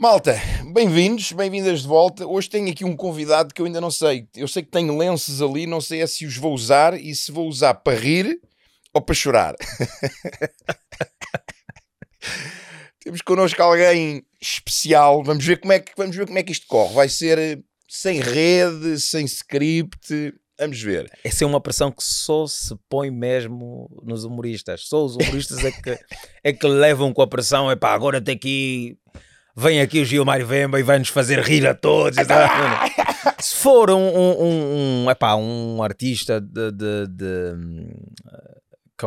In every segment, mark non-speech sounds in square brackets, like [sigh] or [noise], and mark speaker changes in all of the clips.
Speaker 1: Malta, bem-vindos, bem-vindas de volta. Hoje tenho aqui um convidado que eu ainda não sei. Eu sei que tenho lenços ali, não sei é se os vou usar e se vou usar para rir ou para chorar. [laughs] Temos connosco alguém especial. Vamos ver como é que vamos ver como é que isto corre. Vai ser eh, sem rede, sem script. Vamos ver.
Speaker 2: Essa é uma pressão que só se põe mesmo nos humoristas. Só os humoristas é que, é que levam com a pressão. É pá, agora tem que vem aqui o Gilmar Vemba e vai nos fazer rir a todos. [laughs] Se for um, um, um, epá, um artista de, de, de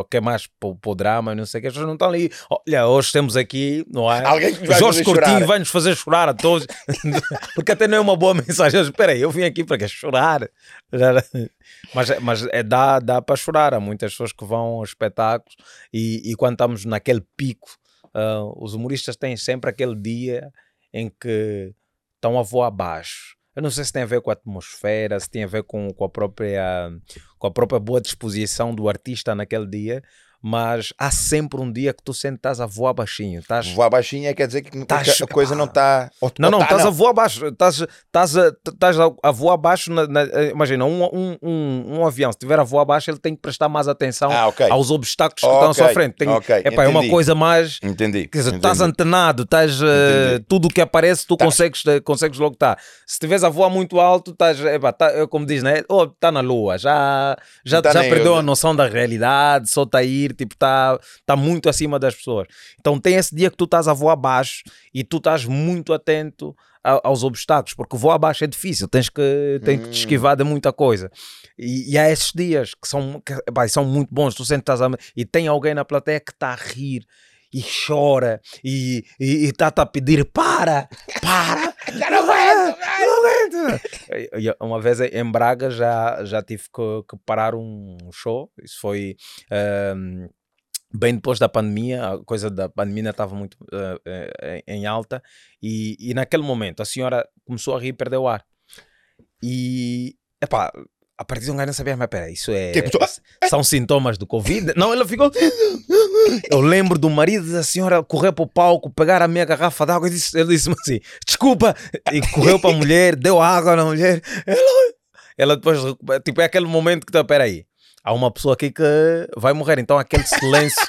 Speaker 2: que é mais para o drama, não sei o que, as pessoas não estão ali. Olha, hoje temos aqui, não é?
Speaker 1: Alguém que vai
Speaker 2: Jorge Cortinho vai nos fazer chorar a todos, [laughs] porque até não é uma boa mensagem. Espera aí, eu vim aqui para que chorar. [laughs] Mas, mas é, dá, dá para chorar. Há muitas pessoas que vão aos espetáculos e, e quando estamos naquele pico Uh, os humoristas têm sempre aquele dia em que estão a voar abaixo. Eu não sei se tem a ver com a atmosfera, se tem a ver com, com, a, própria, com a própria boa disposição do artista naquele dia, mas há sempre um dia que tu sentes estás a voar baixinho. Estás,
Speaker 1: voar baixinho é quer dizer que, tás, a coisa não está.
Speaker 2: Não, não, estás a voar baixo. Estás, a, a voar baixo. Na, na, imagina, um, um, um, um, avião, se estiver a voar baixo, ele tem que prestar mais atenção
Speaker 1: ah, okay.
Speaker 2: aos obstáculos que okay. estão à sua frente. Tem,
Speaker 1: okay.
Speaker 2: epá, é uma coisa mais.
Speaker 1: Entendi.
Speaker 2: Quer dizer, estás antenado, estás, uh, tudo o que aparece, tu consegues, consegues logo estar. Se estiveres a voar muito alto, estás, epá, tá, como diz, né? Oh, está na lua, já, já, tá já perdeu eu, a noção da realidade, só está a tipo, está está muito acima das pessoas. Então tem esse dia que tu estás a voar abaixo e tu estás muito atento a, aos obstáculos, porque voar abaixo é difícil, tens que, tens que te hum. esquivar de muita coisa. E, e há esses dias que são, que, são muito bons, tu sentes a, e tem alguém na plateia que está a rir e chora e está-te a pedir para, para, [laughs]
Speaker 1: já não aguento,
Speaker 2: não aguento. [laughs] Uma vez em Braga já, já tive que, que parar um show, isso foi um, bem depois da pandemia, a coisa da pandemia estava muito uh, uh, em alta, e, e naquele momento a senhora começou a rir e perdeu o ar. E, epá, a partir de um gajo não sabia, mas peraí, isso é. Tipo, são sintomas do Covid? Não, ela ficou. [laughs] Eu lembro do marido da senhora correr para o palco, pegar a minha garrafa d'água e disse, ele disse-me assim: desculpa, e correu para a mulher, deu água na mulher. Ela, ela depois, tipo, é aquele momento que está, peraí há uma pessoa aqui que vai morrer. Então aquele silêncio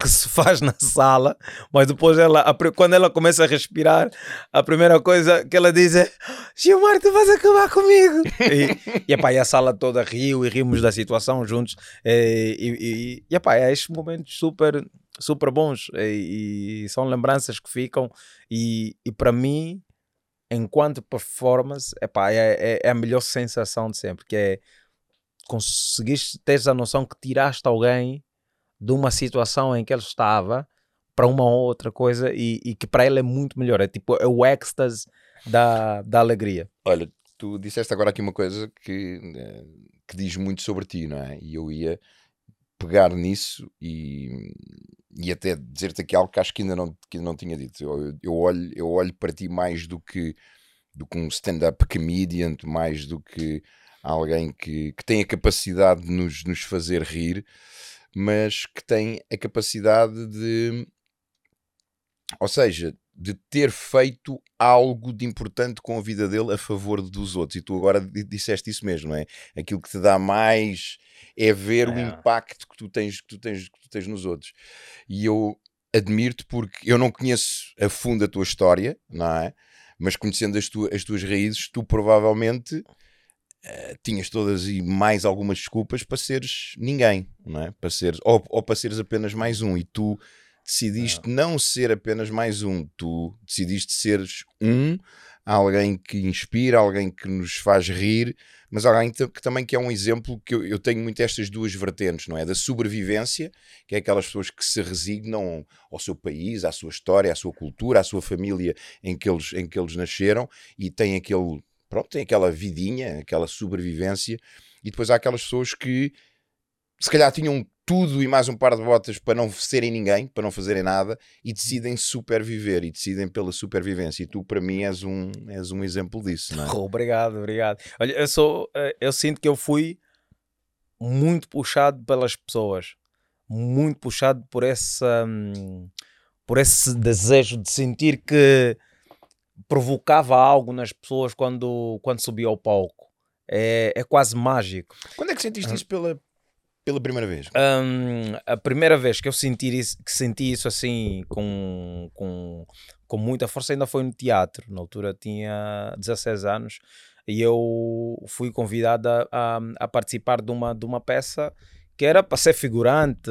Speaker 2: que se faz na sala, mas depois ela, quando ela começa a respirar, a primeira coisa que ela diz é Gilmar, tu vais acabar comigo. e, e, epá, e a sala toda riu e rimos da situação juntos. E, e, e epá, é estes momentos super, super bons e, e são lembranças que ficam. E, e para mim, enquanto performance, epá, é, é, é a melhor sensação de sempre, que é conseguiste ter a noção que tiraste alguém de uma situação em que ele estava para uma outra coisa e, e que para ele é muito melhor. É tipo, é o êxtase da, da alegria.
Speaker 1: Olha, tu disseste agora aqui uma coisa que, eh, que diz muito sobre ti, não é? E eu ia pegar nisso e, e até dizer-te aqui algo que acho que ainda não, que não tinha dito. Eu, eu, olho, eu olho para ti mais do que, do que um stand-up comedian, mais do que alguém que, que tem a capacidade de nos, nos fazer rir, mas que tem a capacidade de, ou seja, de ter feito algo de importante com a vida dele a favor dos outros. E tu agora disseste isso mesmo, não é? Aquilo que te dá mais é ver é. o impacto que tu tens que tu tens que tu tens nos outros. E eu admiro-te porque eu não conheço a fundo a tua história, não é? Mas conhecendo as, tu, as tuas raízes, tu provavelmente Uh, tinhas todas e mais algumas desculpas para seres ninguém, não é? Para seres, ou, ou para seres apenas mais um, e tu decidiste não. não ser apenas mais um, tu decidiste seres um, alguém que inspira, alguém que nos faz rir, mas alguém que, que também que é um exemplo que eu, eu, tenho muito estas duas vertentes, não é? Da sobrevivência, que é aquelas pessoas que se resignam ao seu país, à sua história, à sua cultura, à sua família em que eles, em que eles nasceram e têm aquele pronto, tem aquela vidinha, aquela sobrevivência, e depois há aquelas pessoas que se calhar tinham tudo e mais um par de botas para não serem ninguém, para não fazerem nada, e decidem superviver e decidem pela supervivência. E tu, para mim, és um, és um exemplo disso, não é? [laughs]
Speaker 2: obrigado, obrigado. Olha, eu sou, eh, eu sinto que eu fui muito puxado pelas pessoas, muito puxado por essa, hum, por esse desejo de sentir que provocava algo nas pessoas quando, quando subia ao palco. É, é quase mágico.
Speaker 1: Quando é que sentiste isso pela, pela primeira vez?
Speaker 2: Um, a primeira vez que eu senti isso, que senti isso assim com, com, com muita força ainda foi no teatro. Na altura tinha 16 anos e eu fui convidado a, a, a participar de uma, de uma peça que era para ser figurante.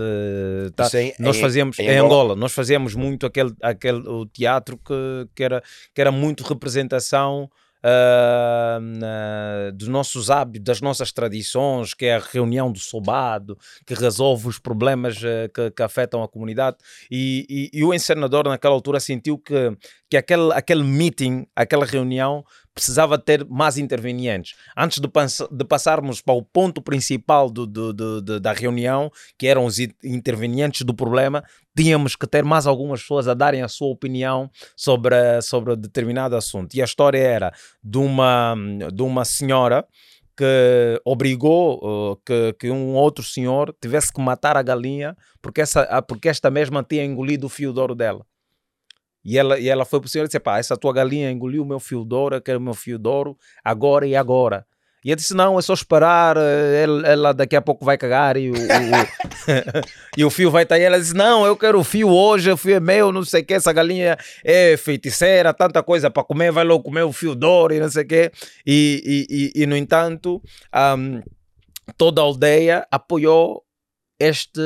Speaker 2: Tá? Em, nós fazíamos em, em Angola? Angola? nós fazíamos muito aquele, aquele o teatro que, que, era, que era muito representação uh, dos nossos hábitos, das nossas tradições, que é a reunião do sobado, que resolve os problemas uh, que, que, afetam a comunidade. E, e, e, o encenador, naquela altura, sentiu que, que aquele, aquele meeting, aquela reunião, precisava ter mais intervenientes. Antes de, de passarmos para o ponto principal do, do, do, da reunião, que eram os intervenientes do problema, tínhamos que ter mais algumas pessoas a darem a sua opinião sobre, sobre determinado assunto. E a história era de uma, de uma senhora que obrigou uh, que, que um outro senhor tivesse que matar a galinha porque, essa, porque esta mesma tinha engolido o fio de ouro dela. E ela, e ela foi para o senhor e disse: pá, essa tua galinha engoliu o meu fio de ouro, quero o meu fio de ouro, agora e agora. E ele disse: Não, é só esperar, eh, ela, daqui a pouco vai cagar e o, o, [laughs] e o fio vai estar aí. Ela disse: Não, eu quero o fio hoje, o fio é meu, não sei o que, essa galinha é feiticeira, tanta coisa para comer, vai logo comer o fio de ouro e não sei o que. E, e, e, no entanto, um, toda a aldeia apoiou este,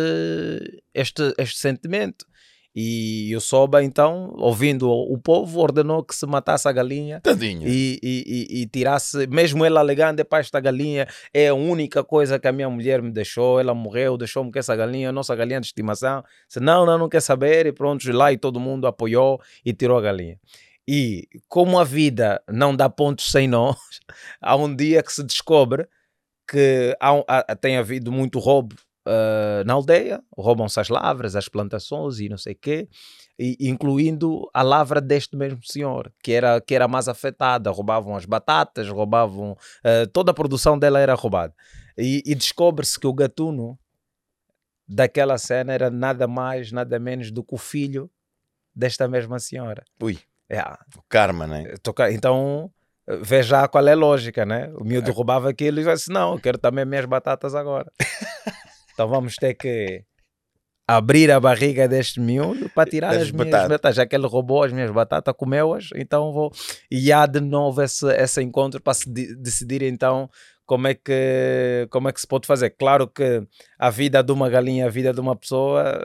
Speaker 2: este, este sentimento. E o Soba, então, ouvindo o povo, ordenou que se matasse a galinha. E, e, e, e tirasse, mesmo ele alegando, pai, esta galinha é a única coisa que a minha mulher me deixou, ela morreu, deixou-me com essa galinha, a nossa galinha de estimação. Disse, não, não, não quer saber, e pronto, lá e todo mundo apoiou e tirou a galinha. E como a vida não dá pontos sem nós, [laughs] há um dia que se descobre que há, há, tem havido muito roubo uh, na aldeia, roubam-se as lavras, as plantações e não sei o quê, e, incluindo a lavra deste mesmo senhor, que era, que era mais afetada. Roubavam as batatas, roubavam. Uh, toda a produção dela era roubada. E, e descobre-se que o gatuno daquela cena era nada mais, nada menos do que o filho desta mesma senhora.
Speaker 1: Ui. É. O karma, né?
Speaker 2: Então veja qual é a lógica, né? O miúdo é. roubava aquilo e disse: Não, eu quero também minhas batatas agora. [laughs] Então vamos ter que abrir a barriga deste miúdo para tirar as, as minhas batatas. batatas. Já que ele roubou as minhas batatas, comeu-as, então vou. E há de novo esse, esse encontro para se de, decidir então como é, que, como é que se pode fazer. Claro que a vida de uma galinha, a vida de uma pessoa.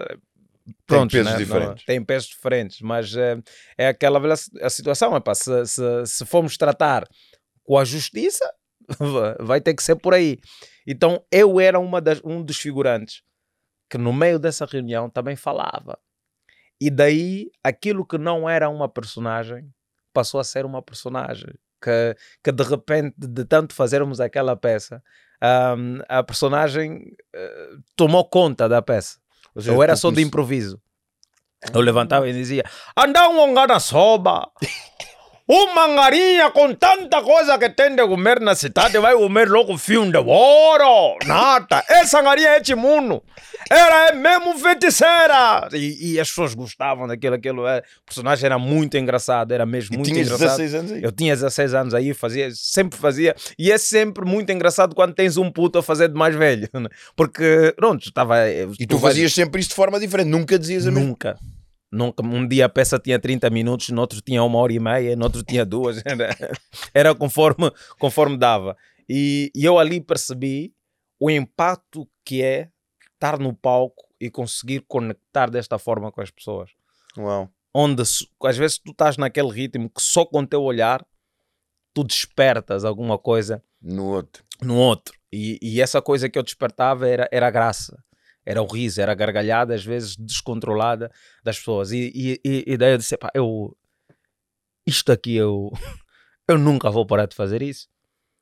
Speaker 2: Pronto,
Speaker 1: tem pesos né? diferentes.
Speaker 2: Não, tem pesos diferentes, mas é, é aquela a situação. É, pá, se, se, se formos tratar com a justiça, [laughs] vai ter que ser por aí. Então eu era uma das, um dos figurantes que no meio dessa reunião também falava. E daí aquilo que não era uma personagem passou a ser uma personagem. Que, que de repente, de tanto fazermos aquela peça, um, a personagem uh, tomou conta da peça. Seja, eu era só de improviso. Eu levantava e dizia: Anda um na soba. [laughs] Uma galinha com tanta coisa que tem de comer na cidade vai comer logo fio de ouro. Nada. Essa galinha é timuno. Ela é mesmo feiticeira. E, e, as pessoas gostavam daquilo. Aquilo, é. O personagem era muito engraçado. Era mesmo e muito engraçado.
Speaker 1: 16 anos aí?
Speaker 2: Eu tinha 16 anos aí. Fazia, sempre fazia. E é sempre muito engraçado quando tens um puto a fazer de mais velho. Né? Porque, pronto, estava...
Speaker 1: E tu, tu fazias sempre isso de forma diferente. Nunca dizias a?
Speaker 2: Nunca. Nunca, um dia a peça tinha 30 minutos, no outro tinha uma hora e meia, no outro tinha duas. [laughs] Era, era conforme, conforme dava. E, e, eu ali percebi o impacto que é estar no palco e conseguir conectar desta forma com as pessoas.
Speaker 1: Uau.
Speaker 2: Onde às vezes tu estás naquele ritmo que só com o teu olhar tu despertas alguma coisa
Speaker 1: no outro.
Speaker 2: No outro. E, e essa coisa que eu despertava era, era a graça era o riso, era a gargalhada, às vezes descontrolada das pessoas. E, e, e, daí eu disse: pá, eu, isto aqui eu, [laughs] eu nunca vou parar de fazer isso.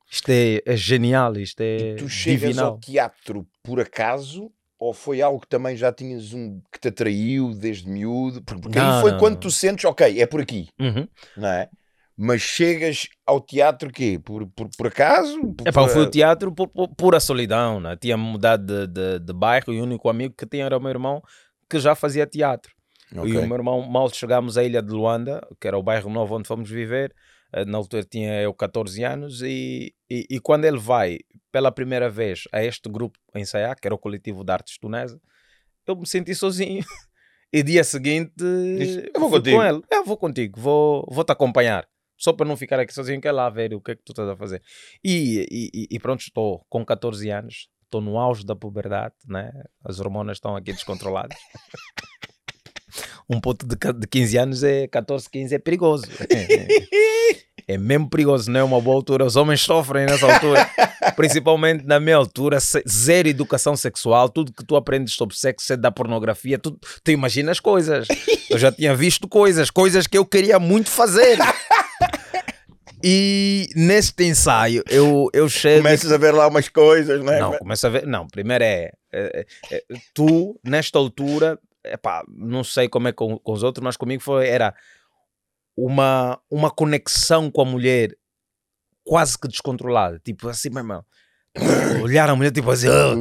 Speaker 2: Isto é, é genial, isto é.
Speaker 1: E tu chegas
Speaker 2: divinal.
Speaker 1: ao teatro por acaso ou foi algo que também já tinhas um que te atraiu desde miúdo? Porque não, aí foi não, quando não. tu sentes, ok, é por aqui,
Speaker 2: uhum.
Speaker 1: não é? Mas chegas ao teatro quê? Por, por, por acaso? Por,
Speaker 2: é pá, eu fui ao teatro por, por pura solidão, né? tinha mudado de, de, de, bairro e o único amigo que tinha era o meu irmão que já fazia teatro.
Speaker 1: Ok.
Speaker 2: E o meu irmão, mal chegámos à ilha de Luanda, que era o bairro novo onde fomos viver, eh, na altura tinha eu 14 anos, e, e, e quando ele vai pela primeira vez a este grupo ensaiar, que era o coletivo de artes tunesa, eu me senti sozinho. [laughs] E dia seguinte,
Speaker 1: Disse, "Eu vou contigo."
Speaker 2: com ele. Eu vou contigo, vou, vou te acompanhar. Só para não ficar aqui sozinho, que é lá ver o que é que tu estás a fazer. E, e, e- pronto, estou com 14 anos, estou no auge da puberdade, né? as hormonas estão aqui descontroladas. [laughs] um puto de, de 15 anos é 14, 15 é perigoso. É mesmo perigoso, não é uma boa altura. Os homens sofrem nessa altura, [laughs] principalmente na minha altura. Zero educação sexual, tudo que tu aprendes sobre sexo é da pornografia. Tu, tu imaginas coisas. Eu já tinha visto coisas, coisas que eu queria muito fazer. [laughs] E neste ensaio eu, eu chego.
Speaker 1: Começas a ver lá umas coisas, não é?
Speaker 2: Não, começa a ver. Não, primeiro é, é- é- é, tu, nesta altura, epá, não sei como é com, com os outros, mas comigo foi, era uma, uma conexão com a mulher quase que descontrolada. Tipo assim, meu irmão. Olhar a mulher tipo assim. "Ah,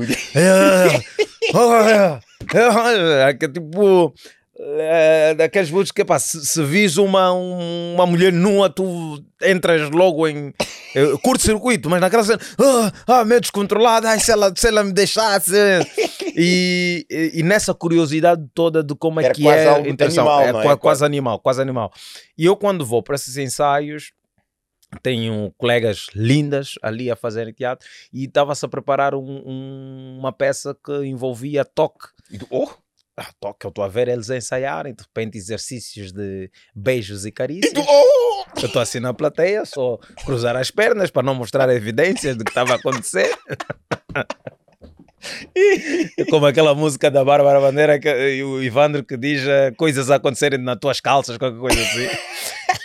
Speaker 2: ah, ah, ah", que tipo. É, daqueles butos que pá, se, se vis uma, um- uma mulher nua, tu entras logo em eh, curto-circuito, mas naquela cena, ah, ah meio descontrolada, ai, se, ela, se ela me deixasse. E, e, e nessa curiosidade toda de como é
Speaker 1: Era
Speaker 2: que é
Speaker 1: algo animal,
Speaker 2: é,
Speaker 1: é?
Speaker 2: qua-
Speaker 1: Quase-
Speaker 2: quase animal, quase animal. E eu quando vou para esses ensaios, tenho colegas lindas ali a fazerem teatro e estava-se a preparar um- um- uma peça que envolvia toque.
Speaker 1: Oh,
Speaker 2: Ah, toque, eu estou a ver eles ensaiarem, de repente exercícios de beijos e carícias.
Speaker 1: e tu, oh!
Speaker 2: Eu estou assim na plateia, só cruzar as pernas para não mostrar evidências do que estava a acontecer. É Como aquela música da Bárbara Bandeira que, e o Ivandro que diz eh, coisas a acontecerem nas tuas calças, qualquer coisa assim.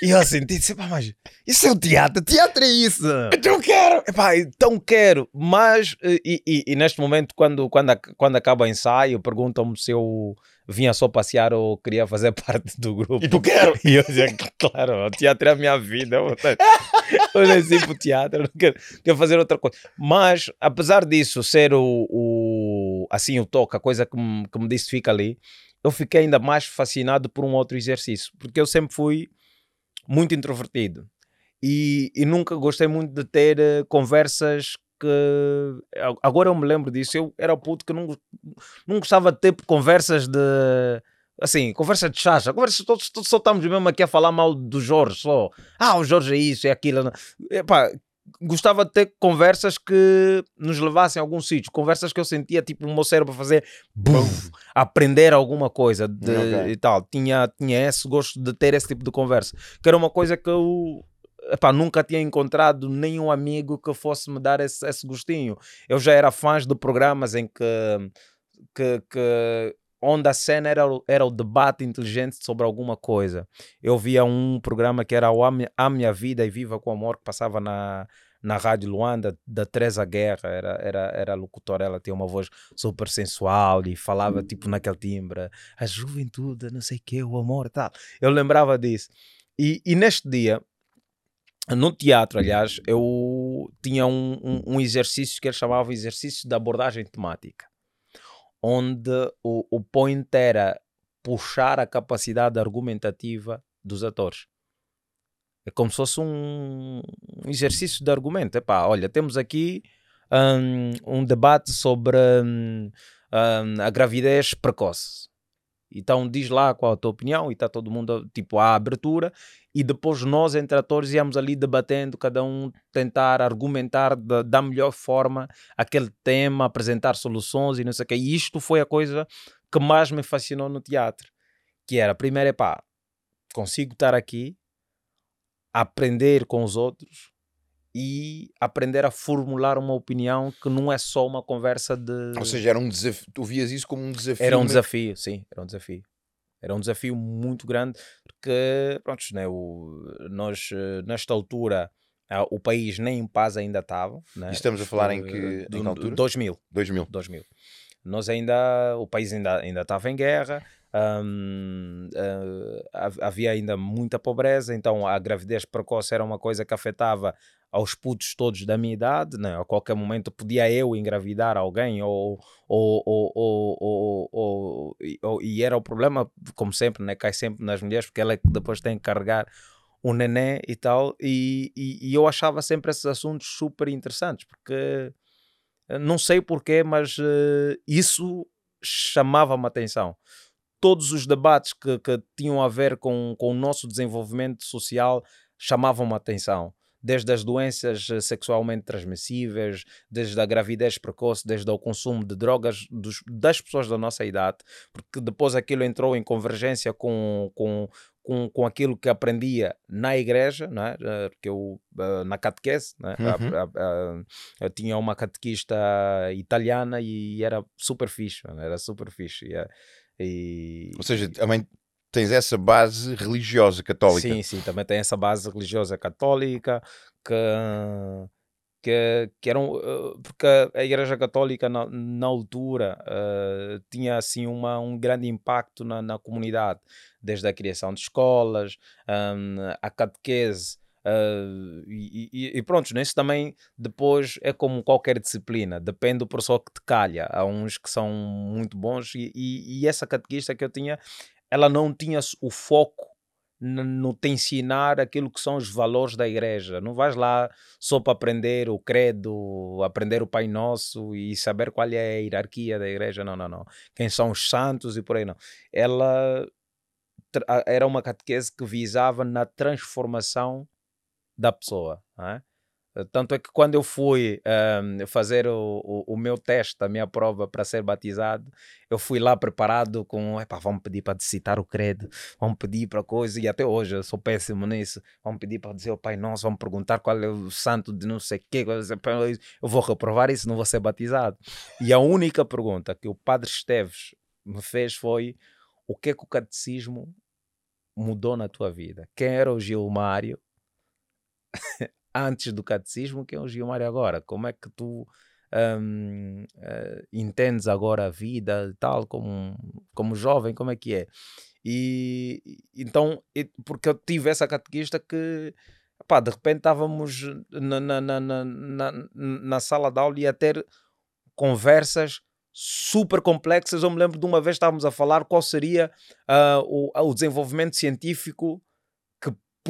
Speaker 2: E eu senti, disse, "Epá, mas isso é o teatro, teatro é isso.
Speaker 1: Eu quero!
Speaker 2: Epá, então quero, mas eh, e, e- e neste momento, quando, quando, quando acaba o ensaio, perguntam-me se eu vinha só passear ou queria fazer [laughs] parte do grupo.
Speaker 1: E tu quero!
Speaker 2: E eu dizia, claro, o teatro é a minha vida. Eu nasci para o teatro, não quero, quero fazer outra coisa. Mas, apesar disso ser o, o- assim, o toque, a coisa que me, que me disse fica ali, eu fiquei ainda mais fascinado por um outro exercício, porque eu sempre fui muito introvertido e, e nunca gostei muito de ter eh, conversas que a- agora eu me lembro disso, eu era o puto que não, não gostava de ter conversas de assim, conversa de chacha, conversa, todos, todos só estamos mesmo aqui a falar mal do Jorge, só, ah, o Jorge é isso, é aquilo. Epá, gostava de ter conversas que nos levassem a algum sítio, conversas que eu sentia tipo o meu cérebro fazer buf, aprender alguma coisa de,
Speaker 1: Ok.
Speaker 2: e tal, tinha, tinha esse gosto de ter esse tipo de conversa, que era uma coisa que eu epá, nunca tinha encontrado nenhum amigo que fosse me dar esse, esse gostinho. Eu já era fã de programas em que, que, que onde a cena era, o- era o debate inteligente sobre alguma coisa. Eu via um programa que era o A Minha, Vida e Viva com Amor, que passava na, na Rádio Luanda, da Teresa Guerra, era, era, era locutora, ela tinha uma voz super sensual e falava tipo naquele timbre, a juventude, não sei o que, o amor e tal. Eu lembrava disso. E, e neste dia, no teatro, aliás, eu tinha um, um, um exercício que eles chamavam exercício de abordagem temática, onde o, o point era puxar a capacidade argumentativa dos atores. É como se fosse um, um exercício de argumento. Epá, olha, temos aqui hum, um, debate sobre hum, hum, a gravidez precoce. Então diz lá qual a tua opinião e está todo mundo tipo à abertura e depois nós entre atores íamos ali debatendo, cada um tentar argumentar da, da melhor forma aquele tema, apresentar soluções e não sei o que. E isto foi a coisa que mais me fascinou no teatro, que era, primeiro é pá, consigo estar aqui, aprender com os outros e aprender a formular uma opinião que não é só uma conversa de...
Speaker 1: Ou seja, era um desafio. Tu vias isso como um desafio.
Speaker 2: Era um desafio, sim, era um desafio. Era um desafio muito grande, porque, pronto, né, o, nós, eh, nesta altura, ah, o país nem em paz ainda estava. Né?
Speaker 1: Estamos a falar em
Speaker 2: Eh,
Speaker 1: que,
Speaker 2: do-
Speaker 1: em que altura?
Speaker 2: 2000.
Speaker 1: 2000.
Speaker 2: 2000. Nós ainda, o país ainda, ainda estava em guerra, hum, eh, hav- havia ainda muita pobreza, então a gravidez precoce era uma coisa que afetava aos putos todos da minha idade, né? a qualquer momento podia eu engravidar alguém, ou, ou, ou, ou, e era o problema, como sempre, né? cai sempre nas mulheres, porque ela é que depois tem que carregar o neném e tal, e, e, e eu achava sempre esses assuntos super interessantes, porque eh, não sei porquê, mas uh, isso chamava-me atenção. Todos os debates que, que tinham a ver com, com o nosso desenvolvimento social chamavam-me atenção desde as doenças eh, sexualmente transmissíveis, desde a gravidez precoce, desde o consumo de drogas dos, das pessoas da nossa idade, porque depois aquilo entrou em convergência com, com, com, com aquilo que aprendia na igreja, né? porque eu, eh, na catequese, né? Uhum. A, a, a, eu tinha uma catequista italiana e era super fixe, era super fixe. E,
Speaker 1: e, Ou seja, também tens essa base religiosa católica.
Speaker 2: Sim, sim, também tem essa base religiosa católica que que, que eram uh, porque a Igreja Católica na, na altura uh, tinha assim uma, um grande impacto na, na comunidade, desde a criação de escolas, um, a catequese. Uh, e, e, e pronto, isso também depois é como qualquer disciplina, depende do professor que te calha. Há uns que são muito bons, e, e, e essa catequista que eu tinha ela não tinha o foco no te ensinar aquilo que são os valores da igreja. Não vais lá só para aprender o credo, aprender o Pai Nosso e saber qual é a hierarquia da igreja. Não, não, não. Quem são os santos e por aí não. Ela era uma catequese que visava na transformação da pessoa. É? Tanto é que quando eu fui um, fazer o, o, o, meu teste, a minha prova para ser batizado, eu fui lá preparado com, epá, pedir para citar o credo, vamos pedir para coisa, e até hoje eu sou péssimo nisso, vamos pedir para dizer o Pai Nosso, vamos perguntar qual é o santo de não sei o quê, eu vou reprovar isso, não vou ser batizado. E a única pergunta que o Padre Esteves me fez foi, o que é que o catecismo mudou na tua vida? Quem era o Gilmário? [laughs] antes do catecismo que é o Gilmário agora. Como é que tu um, uh, eh, entendes agora a vida tal, como, como jovem, como é que é? E então, porque eu tive essa catequista que pá, de repente estávamos na, na, na, na, na sala de aula e a ter conversas super complexas. Eu me lembro de uma vez estávamos a falar qual seria uh, o, o desenvolvimento científico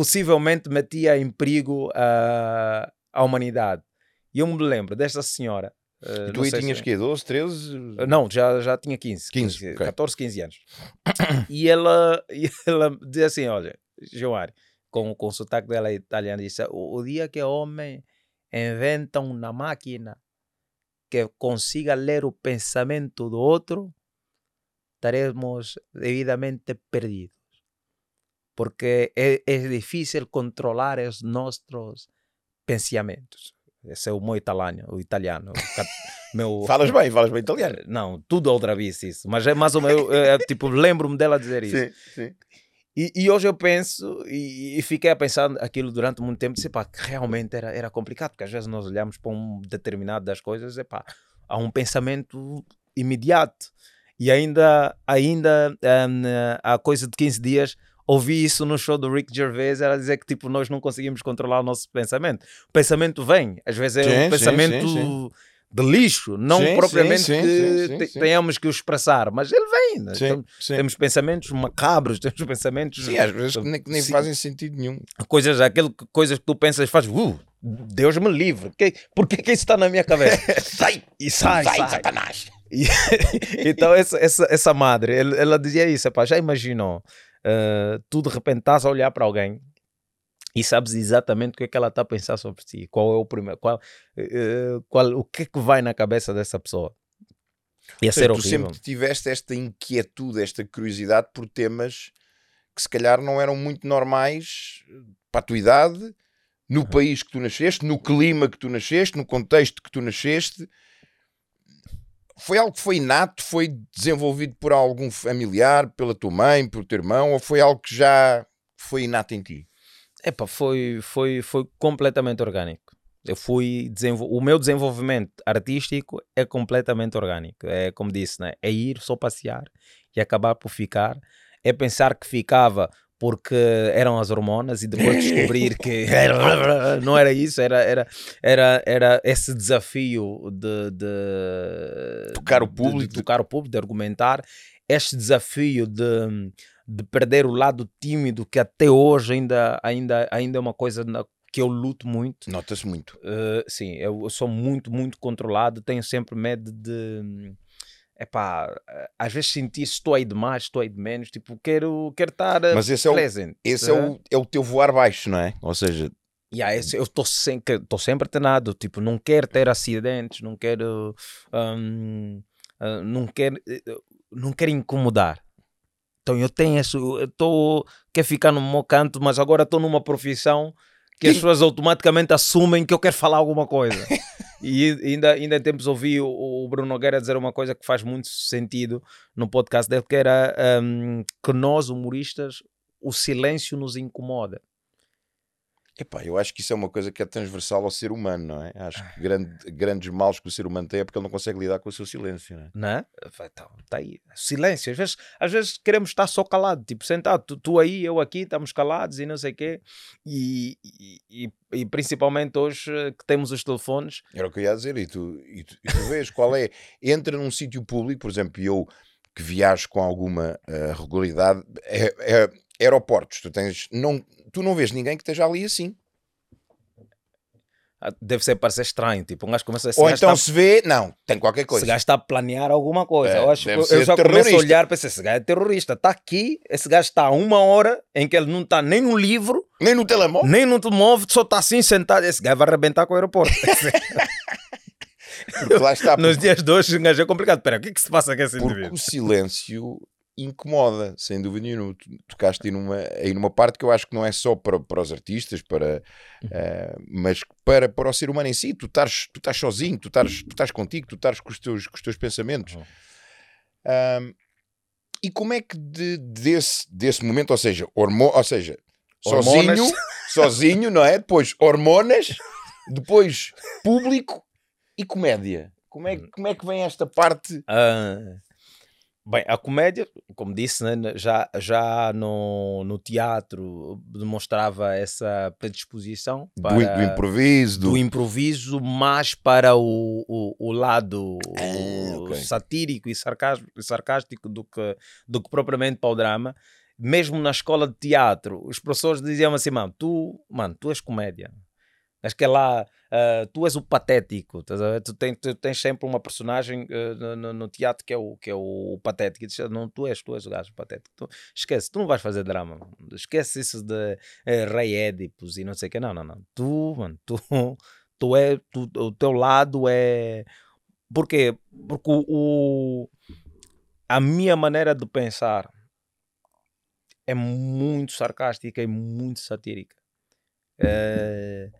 Speaker 2: possivelmente metia em perigo uh, a humanidade. E eu me lembro desta senhora.
Speaker 1: Uh, e tu aí tinhas se... quê? 12, 13?
Speaker 2: Uh, não, já, já tinha 15.
Speaker 1: 15, 15 okay.
Speaker 2: 14, 15 anos. [coughs] e ela, e ela dizia assim: olha, Joari, com, com o sotaque dela italiano, disse: o, o dia que o homem inventa uma máquina que consiga ler o pensamento do outro, estaremos devidamente perdidos porque é, é difícil controlar os nossos pensamentos. Esse é o meu italiano, o italiano.
Speaker 1: O [laughs] meu... Falas bem, falas bem italiano. Eh,
Speaker 2: não, tudo outra vez isso. Mas é mais ou menos, é, tipo, lembro-me dela dizer isso.
Speaker 1: Sim, sim.
Speaker 2: E, e, hoje eu penso, e, e, fiquei a pensar aquilo durante muito tempo, disse, pá, que realmente era, era complicado, porque às vezes nós olhamos para um determinado das coisas, e pá, há um pensamento imediato. E ainda, ainda um, há coisa de 15 dias, ouvi isso no show do Rick Gervais, ela dizer que tipo, nós não conseguimos controlar o nosso pensamento. O pensamento vem, às vezes é sim, um pensamento sim, sim, de lixo, não propriamente que tenhamos que o expressar, mas ele vem. Né? Então, temos pensamentos macabros, [laughs] temos pensamentos.
Speaker 1: Sim, às vezes nem, nem fazem sentido nenhum.
Speaker 2: Coisas, aquele, coisas que tu pensas, faz, uh, Deus me livre, que, por que, que isso está na minha cabeça? [laughs]
Speaker 1: sai!
Speaker 2: E sai, sai, sai. Satanás! [laughs] Então, essa, essa, essa madre, ela, ela dizia isso, já imaginou? Uh, tu de repente estás a olhar para alguém e sabes exatamente o que é que ela está a pensar sobre ti, qual é o primeiro, qual, uh, qual, o que é que vai na cabeça dessa pessoa.
Speaker 1: Ia ser tu horrível. sempre tiveste esta inquietude, esta curiosidade por temas que se calhar não eram muito normais para a tua idade, no uhum. país que tu nasceste, no clima que tu nasceste, no contexto que tu nasceste foi algo que foi inato, foi desenvolvido por algum familiar, pela tua mãe, pelo teu irmão, ou foi algo que já foi inato em ti?
Speaker 2: Epa, foi, foi, foi completamente orgânico. Eu fui o meu desenvolvimento artístico é completamente orgânico. É como disse, né? é ir só passear e acabar por ficar. É pensar que ficava porque eram as hormonas e depois [laughs] descobrir que não era isso, era, era, era, era esse desafio de, de
Speaker 1: tocar o
Speaker 2: público, de, de tocar o público, de argumentar, este desafio de, de perder o lado tímido que até hoje ainda, ainda, ainda é uma coisa na, que eu luto muito.
Speaker 1: Nota-se muito.
Speaker 2: Uh, sim, eu, sou muito, muito controlado, tenho sempre medo de epá, às vezes sentir estou aí de mais, estou aí de menos, tipo, quero, quero estar
Speaker 1: Mas esse é. O, esse é, o, é o teu voar baixo, não é? Ou seja...
Speaker 2: Yeah, esse, eu estou sempre, sempre treinado, tipo, não quero ter acidentes, não quero... Um, uh, não quero... Eh, não quero incomodar. Então eu tenho isso, eu estou... Quero ficar no meu canto, mas agora estou numa profissão que as pessoas automaticamente assumem que eu quero falar alguma coisa. [laughs] e ainda, ainda em tempos ouvi o, o, Bruno Nogueira dizer uma coisa que faz muito sentido no podcast dele, que era um, que nós, humoristas, o silêncio nos incomoda.
Speaker 1: Epá, eu acho que isso é uma coisa que é transversal ao ser humano, não é? Acho que grande, grandes males que o ser humano tem é porque ele não consegue lidar com o seu silêncio, não é?
Speaker 2: Não é? Então, tá aí. Silêncio. Às vezes, às vezes queremos estar só calado, tipo, sentado, tu, tu aí, eu aqui, estamos calados e não sei o quê. E, e, e, principalmente hoje eh, que temos os telefones.
Speaker 1: Era o que eu ia dizer, e tu, e tu, e tu vês qual é. Entra num sítio público, por exemplo, eu que viajo com alguma uh, regularidade, é, é, aeroportos, tu tens. Não, tu não vês ninguém que esteja ali assim.
Speaker 2: Ah, deve ser para ser estranho, tipo, um gajo começa a
Speaker 1: Ou então se vê, não, tem qualquer coisa.
Speaker 2: Esse gajo está a planear alguma coisa. É, eu, acho, eu já terrorista. começo a olhar para esse gajo é terrorista. Está aqui, esse gajo está a uma hora em que ele não está nem no livro,
Speaker 1: nem no telemóvel,
Speaker 2: nem no telemóvel, só está assim sentado. Esse gajo vai arrebentar com o aeroporto. [laughs] [laughs]
Speaker 1: Porque lá está.
Speaker 2: Nos dias de hoje, um gajo é complicado. Espera, o que é que se passa com esse
Speaker 1: indivíduo? o silêncio incomoda, sem dúvida nenhuma. Tocaste aí numa, aí numa parte que eu acho que não é só para, para os artistas, para, uh, mas para, para o ser humano em si. Tu estás, tu estás sozinho, tu estás, tu estás contigo, tu estás com os teus, com os teus pensamentos. Uhum. e como é que de, desse, desse momento, ou seja, hormo, ou seja, sozinho, [laughs] sozinho, não é? Depois hormonas, [laughs] depois público e comédia. Como é, hum. como é que vem esta parte?
Speaker 2: Uh, Bem, a comédia, como disse, né, já, já no, no teatro demonstrava essa predisposição
Speaker 1: para, do, do, improviso.
Speaker 2: Do... improviso, mais para o, o, o lado ah, okay. satírico e sarcástico, sarcástico do, que, do que propriamente para o drama. Mesmo na escola de teatro, os professores diziam assim, mano, tu, mano, tu és comédia. Acho que é lá, uh, tu és o patético, tu, tens, tu tens sempre uma personagem uh, no, no, teatro que é o, que é o, patético. E diz, não, tu és, tu és o gajo patético. Tu, esquece, tu não vais fazer drama. Esquece isso de uh, rei Édipos e não sei o que. Não, não, não. Tu, mano, tu, [laughs] tu é, tu, o teu lado é. Porquê? Porque o, o, a minha maneira de pensar é muito sarcástica e muito satírica. É,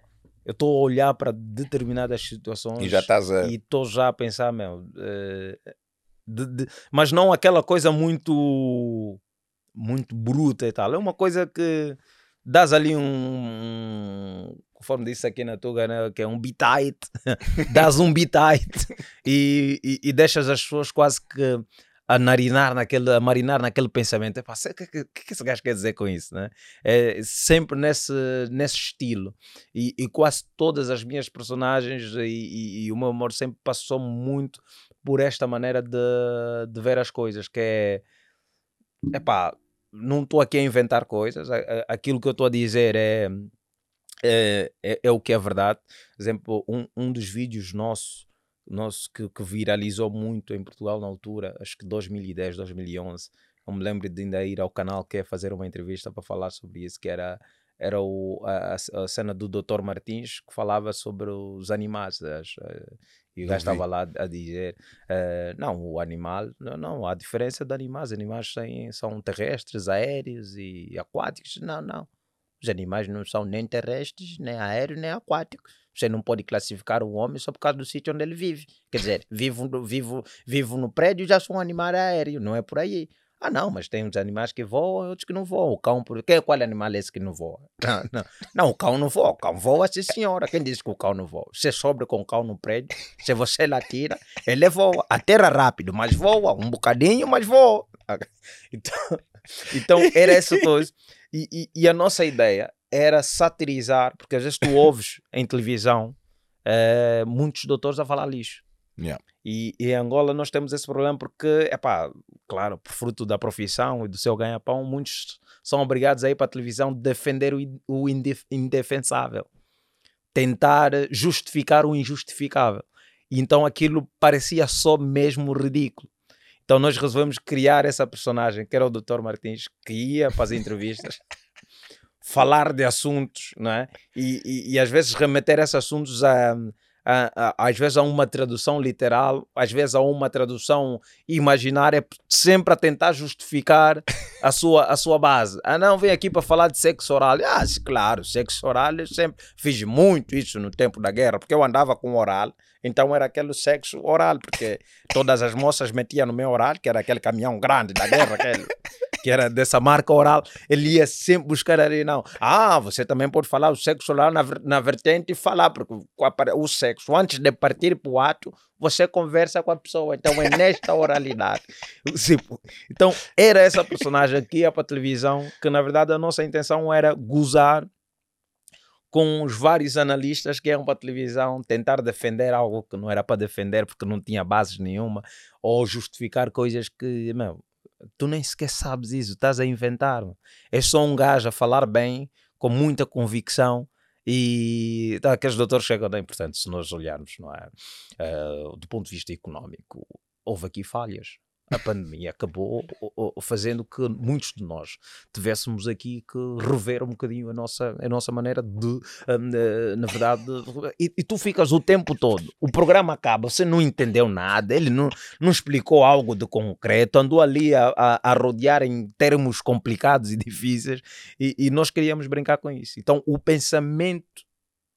Speaker 2: eu estou a olhar para determinadas situações
Speaker 1: e já estás a...
Speaker 2: e estou já a pensar, meu, uh, de, de, mas não aquela coisa muito muito bruta e tal. É uma coisa que dás ali um, um conforme disse aqui na Tuga, né, que é um bitite, [laughs] dás um bitite e, e, e deixas as pessoas quase que a narinar naquele, a marinar naquele pensamento. o que, que, que esse gajo quer dizer com isso? Né? É sempre nesse, nesse estilo. E, e quase todas as minhas personagens e, e, e, o meu amor sempre passou muito por esta maneira de, de ver as coisas, que é, epá, não estou aqui a inventar coisas, aquilo que eu estou a dizer é, é, é, é, o que é verdade. Por exemplo, um, um dos vídeos nossos nosso que, que, viralizou muito em Portugal na altura, acho que 2010, 2011. Eu me lembro de ainda ir ao canal que é fazer uma entrevista para falar sobre isso, que era, era o, a, a cena do Dr. Martins que falava sobre os animais. As, uh, e o gajo estava lá a dizer: uh, não, o animal, não, não, há diferença de animais. Animais têm, são terrestres, aéreos e aquáticos. Não, não. Os animais não são nem terrestres, nem aéreos, nem aquáticos você não pode classificar o homem só por causa do sítio onde ele vive. Quer dizer, [laughs] vivo, vivo, vivo no prédio já sou um animal aéreo, não é por aí. Ah, não, mas tem uns animais que voam e outros que não voam. O cão, por... Qual animal é esse que não voa? [laughs] Não, não. não, o cão não voa. O cão voa, sim, senhora. Quem disse que o cão não voa? Você sobra com o cão no prédio, se você lá tira, ele voa. Aterra rápido, mas voa. Um bocadinho, mas voa. [laughs] Então, então era essa coisa. E, e, e, a nossa ideia era satirizar, porque às vezes tu ouves em televisão uh, muitos doutores a falar lixo.
Speaker 1: Yeah.
Speaker 2: E, e, em Angola nós temos esse problema porque, é pá, claro, por fruto da profissão e do seu ganha-pão, muitos são obrigados a ir para a televisão defender o, o indefensável, tentar justificar o injustificável. E então aquilo parecia só mesmo ridículo. Então nós resolvemos criar essa personagem, que era o Dr. Martins, que ia as entrevistas [laughs] falar de assuntos, não é? E, e, e, às vezes remeter esses assuntos a, a, a, às vezes a uma tradução literal, às vezes a uma tradução imaginária, sempre a tentar justificar a sua, a sua base. Ah, não, vem aqui para falar de sexo oral. Ah, claro, sexo oral, eu sempre fiz muito isso no tempo da guerra, porque eu andava com oral, então era aquele sexo oral, porque todas as moças metiam no meu oral, que era aquele caminhão grande da guerra, aquele que era dessa marca oral, ele ia sempre buscar ali, não. Ah, você também pode falar o sexo oral na, na vertente e falar, porque o sexo, antes de partir para o ato, você conversa com a pessoa. Então é nesta oralidade. [laughs] Então era essa personagem que ia para a televisão, que na verdade a nossa intenção era gozar com os vários analistas que iam para a televisão tentar defender algo que não era para defender porque não tinha bases nenhuma ou justificar coisas que, meu, tu nem sequer sabes isso, estás a inventar. É só um gajo a falar bem, com muita convicção. E tá, aqueles doutores chegam a importante se nós olharmos, não é? Uh, do ponto de vista económico, houve aqui falhas a pandemia acabou fazendo que muitos de nós tivéssemos aqui que rever um bocadinho a nossa, a nossa maneira de, hum, na verdade, e, e, tu ficas o tempo todo, o programa acaba, você não entendeu nada, ele não, não explicou algo de concreto, andou ali a, a, a rodear em termos complicados e difíceis, e, e nós queríamos brincar com isso. Então, o pensamento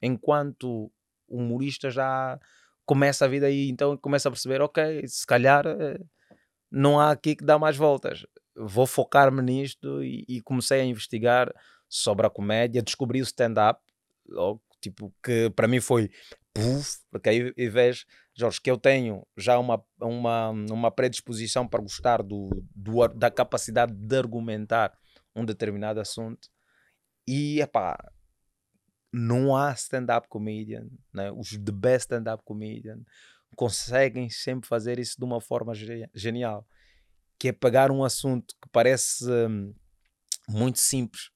Speaker 2: enquanto humorista já começa a vida aí, então começa a perceber, ok, se calhar eh, não há aqui que dar mais voltas. Vou focar-me nisto e, e, comecei a investigar sobre a comédia, descobri o stand-up, tipo, que para mim foi puff, porque aí, em vez, Jorge, que eu tenho já uma, uma, uma predisposição para gostar do, do, da capacidade de argumentar um determinado assunto, e epá, não há stand-up comedian, né? os the best stand-up comedian conseguem sempre fazer isso de uma forma genial, que é pegar um assunto que parece hum, muito simples,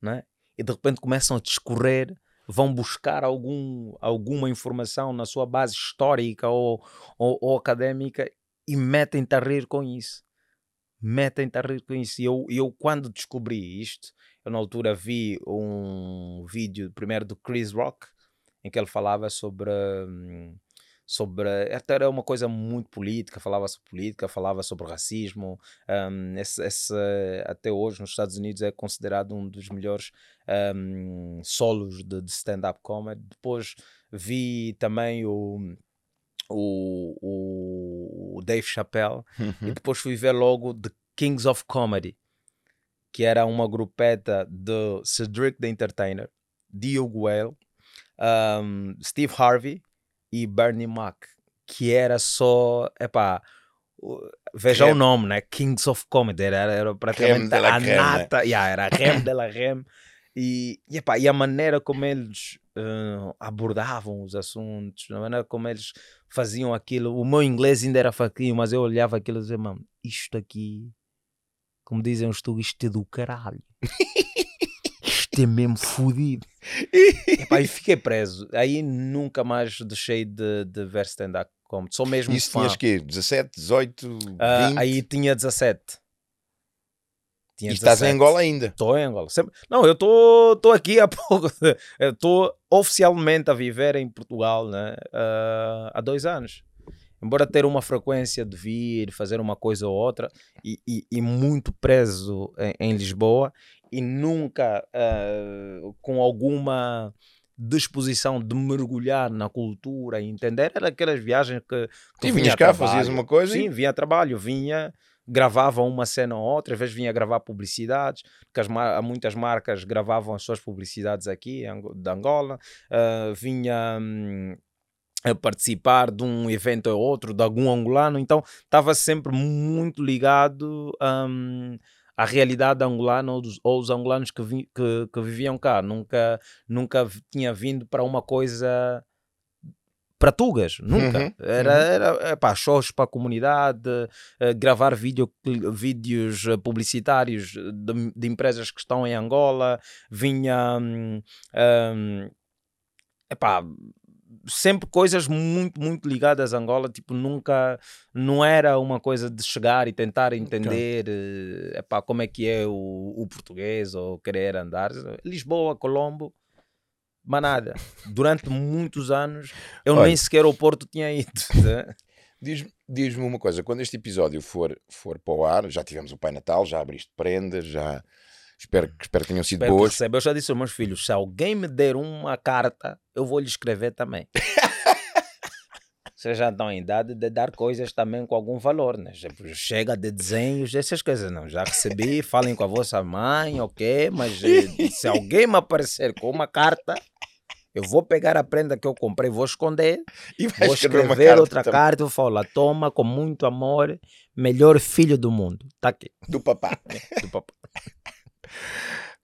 Speaker 2: né? e de repente começam a discorrer, vão buscar algum, alguma informação na sua base histórica ou, ou, ou académica e metem-te a rir com isso. Metem-te a rir com isso. E eu, eu, quando descobri isto, eu na altura vi um vídeo primeiro do Chris Rock, em que ele falava sobre. Hum, sobre. Até era uma coisa muito política, falava sobre política, falava sobre racismo. Um, esse, esse, até hoje, nos Estados Unidos, é considerado um dos melhores um, solos de, de stand-up comedy. Depois vi também o. O, o Dave Chappelle e uhum. depois fui ver logo The Kings of Comedy que era uma grupeta de Cedric the Entertainer, Diogo Whale, um, Steve Harvey e Bernie Mac, que era só, epá, veja o nome, né? Kings of Comedy, era, era praticamente a creme, nata, né? yeah, era a rem de la [laughs] rem. E, e, epá, e a maneira como eles uh, abordavam os assuntos, a maneira como eles faziam aquilo, o meu inglês ainda era faquinho, mas eu olhava aquilo e dizia, mano, isto aqui, como dizem os tu, isto é do caralho. [laughs] é mesmo fodido. [laughs] e fiquei preso. Aí nunca mais deixei de, de ver stand-up comedy. Sou mesmo
Speaker 1: Isso
Speaker 2: fã.
Speaker 1: tinhas quê? 17, 18, 20? Uh,
Speaker 2: aí tinha 17.
Speaker 1: Tinha e 17. estás em Angola ainda?
Speaker 2: Estou em Angola. Não, eu estou aqui há [laughs] pouco. Estou oficialmente a viver em Portugal né? Uh, há dois anos. Embora ter uma frequência de vir, fazer uma coisa ou outra, e, e, e muito preso em, em Lisboa, e nunca uh, com alguma disposição de mergulhar na cultura e entender, era aquelas viagens que,
Speaker 1: que sim, vinhas cá, fazias uma coisa
Speaker 2: sim, e... vinha a trabalho, vinha gravava uma cena ou outra, às vezes vinha gravar publicidades, porque as, há muitas marcas gravavam as suas publicidades aqui de Angola, uh, vinha hum, a participar de um evento ou outro, de algum angolano, então estava sempre muito ligado um, a realidade angolana ou, dos, ou os angolanos que, vi, que, que, viviam cá. Nunca, nunca tinha vindo para uma coisa para Tugas, nunca. Uhum, era, uhum. era epá, shows para a comunidade, uh, gravar vídeo, vídeos eh, publicitários de, de, empresas que estão em Angola, vinha. Um, um, epá, sempre coisas muito, muito ligadas a Angola, tipo, nunca, não era uma coisa de chegar e tentar entender okay. uh, epá, como é que é o, o português ou querer andar. Lisboa, Colombo, mas nada. Durante muitos anos eu Olha, nem sequer ao Porto tinha ido. [laughs] Né?
Speaker 1: Diz-me diz uma coisa, quando este episódio for, for para o ar, já tivemos o Pai Natal, já abriste prendas, já espero, espero que tenham sido espero boas.
Speaker 2: Eu já disse aos meus filhos: se alguém me der uma carta, eu vou lhe escrever também. [laughs] Vocês já estão em idade de dar coisas também com algum valor, né? Chega de desenhos, essas coisas não. Já recebi, [laughs] falem com a vossa mãe, ok, mas eh, se [laughs] alguém me aparecer com uma carta, eu vou pegar a prenda que eu comprei, vou esconder, e vou escrever carta outra também. carta, eu falo, toma com muito amor, melhor filho do mundo. Tá aqui.
Speaker 1: Do papá. do papá.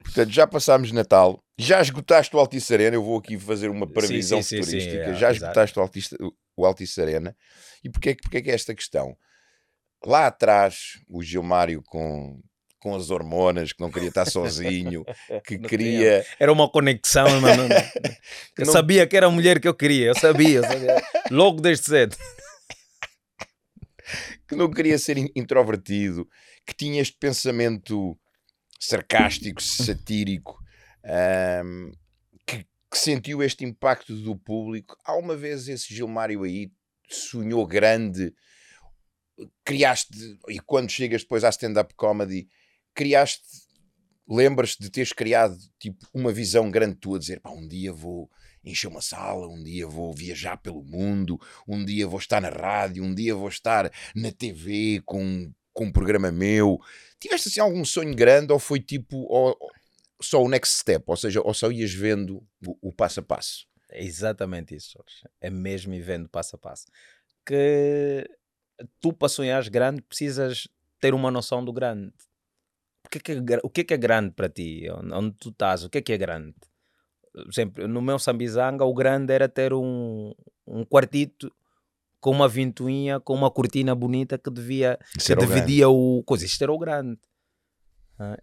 Speaker 1: Portanto, já passámos Natal, já esgotaste o Altice Arena, eu vou aqui fazer uma previsão sim, sim, futurística, sim, é, já esgotaste o Altice, o Altice Arena. E porquê, porquê é que é esta questão? Lá atrás, o Gilmário com com as hormonas, que não queria estar sozinho, [laughs] que queria.
Speaker 2: Era uma conexão, mano. [laughs] eu não... sabia que era a mulher que eu queria, eu sabia, eu sabia. [laughs] logo desde cedo.
Speaker 1: que não queria ser introvertido, que tinha este pensamento sarcástico, satírico, um, que, que sentiu este impacto do público. Há uma vez esse Gilmário aí sonhou grande, criaste, e quando chegas depois à stand-up comedy, criaste, lembras-te de teres criado tipo uma visão grande tua, dizer pá, um dia vou encher uma sala, um dia vou viajar pelo mundo, um dia vou estar na rádio, um dia vou estar na TV com, com um programa meu. Tiveste assim algum sonho grande ou foi tipo ou, só o next step, ou seja, ou só ias vendo o, o passo a passo?
Speaker 2: É exatamente isso, Jorge. É mesmo ir vendo passo a passo. Que tu para sonhares grande precisas ter uma noção do grande o que é, que é, o que é, que é grande para ti? Onde tu estás? O que é que é grande? Sempre, no meu Sambizanga, o grande era ter um, um quartito com uma ventoinha, com uma cortina bonita que devia que dividia o coisa. Isto era o grande.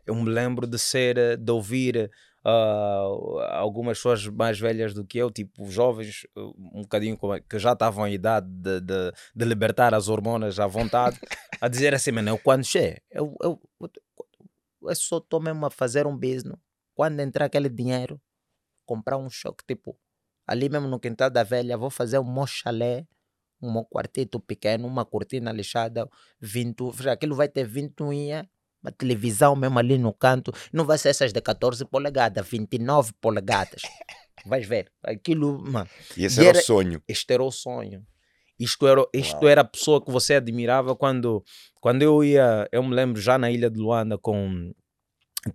Speaker 2: Eu me lembro de ser, de ouvir uh, algumas pessoas mais velhas do que eu, tipo jovens, um bocadinho que já estavam em idade de, de, de libertar as hormonas à vontade, [laughs] a dizer assim: Mano, eu quando che, eu, eu, eu só estou mesmo a fazer um business. Quando entrar aquele dinheiro, comprar um choque, tipo, ali mesmo no quintal da velha, vou fazer um meu chalé, um quarteto pequeno, uma cortina lixada, 20, aquilo vai ter 20 unha, uma televisão mesmo ali no canto, não vai ser essas de 14 polegadas, 29 polegadas. Vais ver, aquilo, mano.
Speaker 1: E esse e era, era, o sonho.
Speaker 2: Este era o sonho. Isto era, isto era a pessoa que você admirava quando, quando eu ia, eu me lembro já na Ilha de Luanda com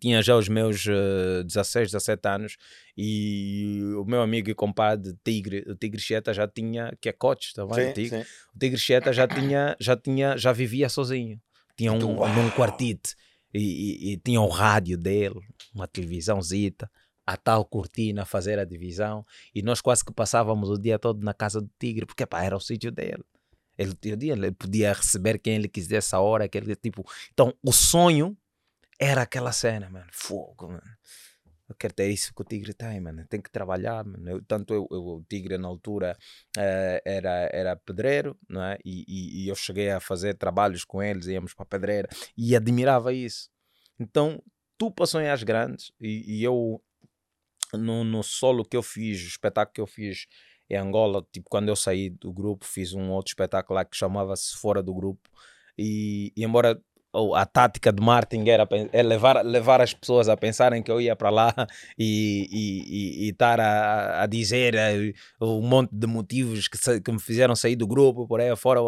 Speaker 2: tinha já os meus uh, 16, 17 anos e o meu amigo e compadre Tigre, o Tigre Cheta já tinha, que é coach também, sim, o Tigre, o Tigre Cheta já tinha, já tinha, já vivia sozinho. Tinha um, num quartito e, e, e, tinha o rádio dele, uma televisãozita a tal cortina fazer a divisão e nós quase que passávamos o dia todo na casa do tigre porque pá, era o sítio dele. Ele, ele podia receber quem ele quisesse a hora aquele tipo então o sonho era aquela cena mano fogo mano eu quero ter isso que o Tigre tem, mano. Tem que trabalhar, mano. Eu, tanto eu, eu, o Tigre na altura uh, era, era pedreiro, não é? E, e, e, eu cheguei a fazer trabalhos com eles, íamos para a pedreira e admirava isso. Então, tu para sonhar grandes, e, e eu no, no solo que eu fiz, o espetáculo que eu fiz em Angola, tipo, quando eu saí do grupo, fiz um outro espetáculo lá que chamava-se Fora do Grupo. E, e embora a tática de marketing era é levar, levar as pessoas a pensarem que eu ia para lá [laughs] e estar a, a dizer eh, um monte de motivos que, que me fizeram sair do grupo, por aí fora.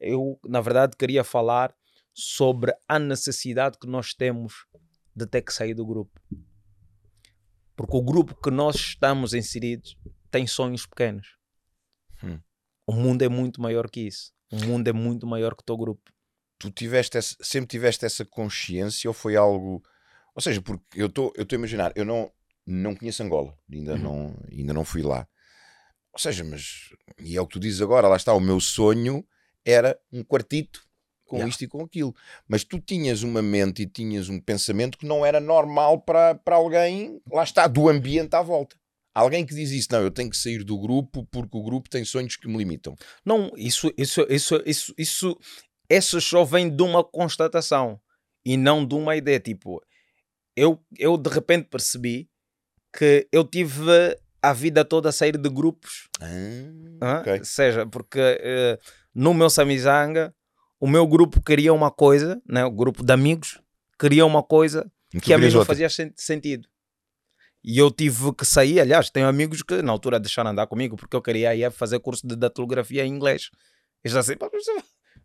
Speaker 2: Eu, na verdade, queria falar sobre a necessidade que nós temos de ter que sair do grupo. Porque o grupo que nós estamos inseridos tem sonhos pequenos. Hum. O mundo é muito maior que isso. O mundo é muito maior que o teu grupo.
Speaker 1: Tu tiveste essa- sempre tiveste essa consciência ou foi algo. Ou seja, porque eu estou eu estou a imaginar, eu não, não conheço Angola, ainda,
Speaker 2: Uhum.
Speaker 1: não, ainda não fui lá. Ou seja, mas. E é o que tu dizes agora, lá está, o meu sonho era um quartito com
Speaker 2: Yeah.
Speaker 1: isto e com aquilo. Mas tu tinhas uma mente e tinhas um pensamento que não era normal para, para alguém, lá está, do ambiente à volta. Alguém que diz isso, não, eu tenho que sair do grupo porque o grupo tem sonhos que me limitam.
Speaker 2: Não, isso, isso, isso, isso, isso, esse só vem de uma constatação e não de uma ideia. Tipo, eu, eu de repente percebi que eu tive a vida toda a sair de grupos.
Speaker 1: Ah,
Speaker 2: hã?
Speaker 1: ok.
Speaker 2: Seja, porque eh, no meu Samizanga, o meu grupo queria uma coisa, né? o grupo de amigos queria uma coisa que a mim não fazia sen- sentido. E eu tive que sair, aliás, tenho amigos que na altura deixaram andar comigo porque eu queria ir fazer curso de datilografia em inglês. "Pá, você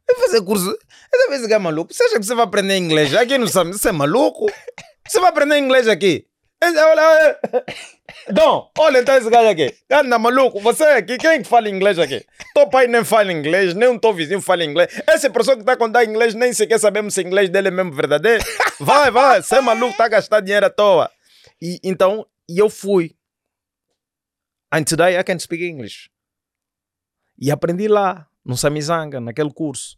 Speaker 2: vai fazer curso. Essa vez é maluco. Você acha que você vai aprender inglês aqui no Sam? Você é maluco? Você vai aprender inglês aqui? Esse- Olha, olha. Dom, olha então esse gajo aqui. Anda maluco, você aqui, quem que fala inglês aqui? Teu pai nem fala inglês, nem o teu vizinho fala inglês. Essa pessoa que está a contar inglês nem sequer sabemos se inglês dele é mesmo verdadeiro. Vai, vai, você é maluco, está a gastar dinheiro à toa. E então, eu fui. And today I can speak English. E aprendi lá, no Samizanga, naquele curso.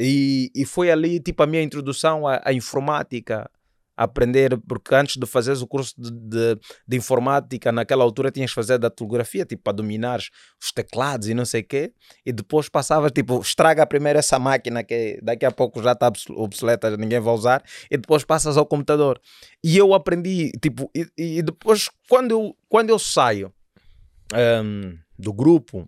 Speaker 2: E, e foi ali, tipo, a minha introdução à, à informática. Aprender, porque antes de fazeres o curso de, de, de informática, naquela altura tinhas que fazer datilografia, tipo, para dominares os teclados e não sei o quê. E depois passava, tipo, estraga primeiro essa máquina que daqui a pouco já está obs- obsoleta, ninguém vai usar. E depois passas ao computador. E eu aprendi, tipo, e, e depois, quando eu, quando eu saio ahm, do grupo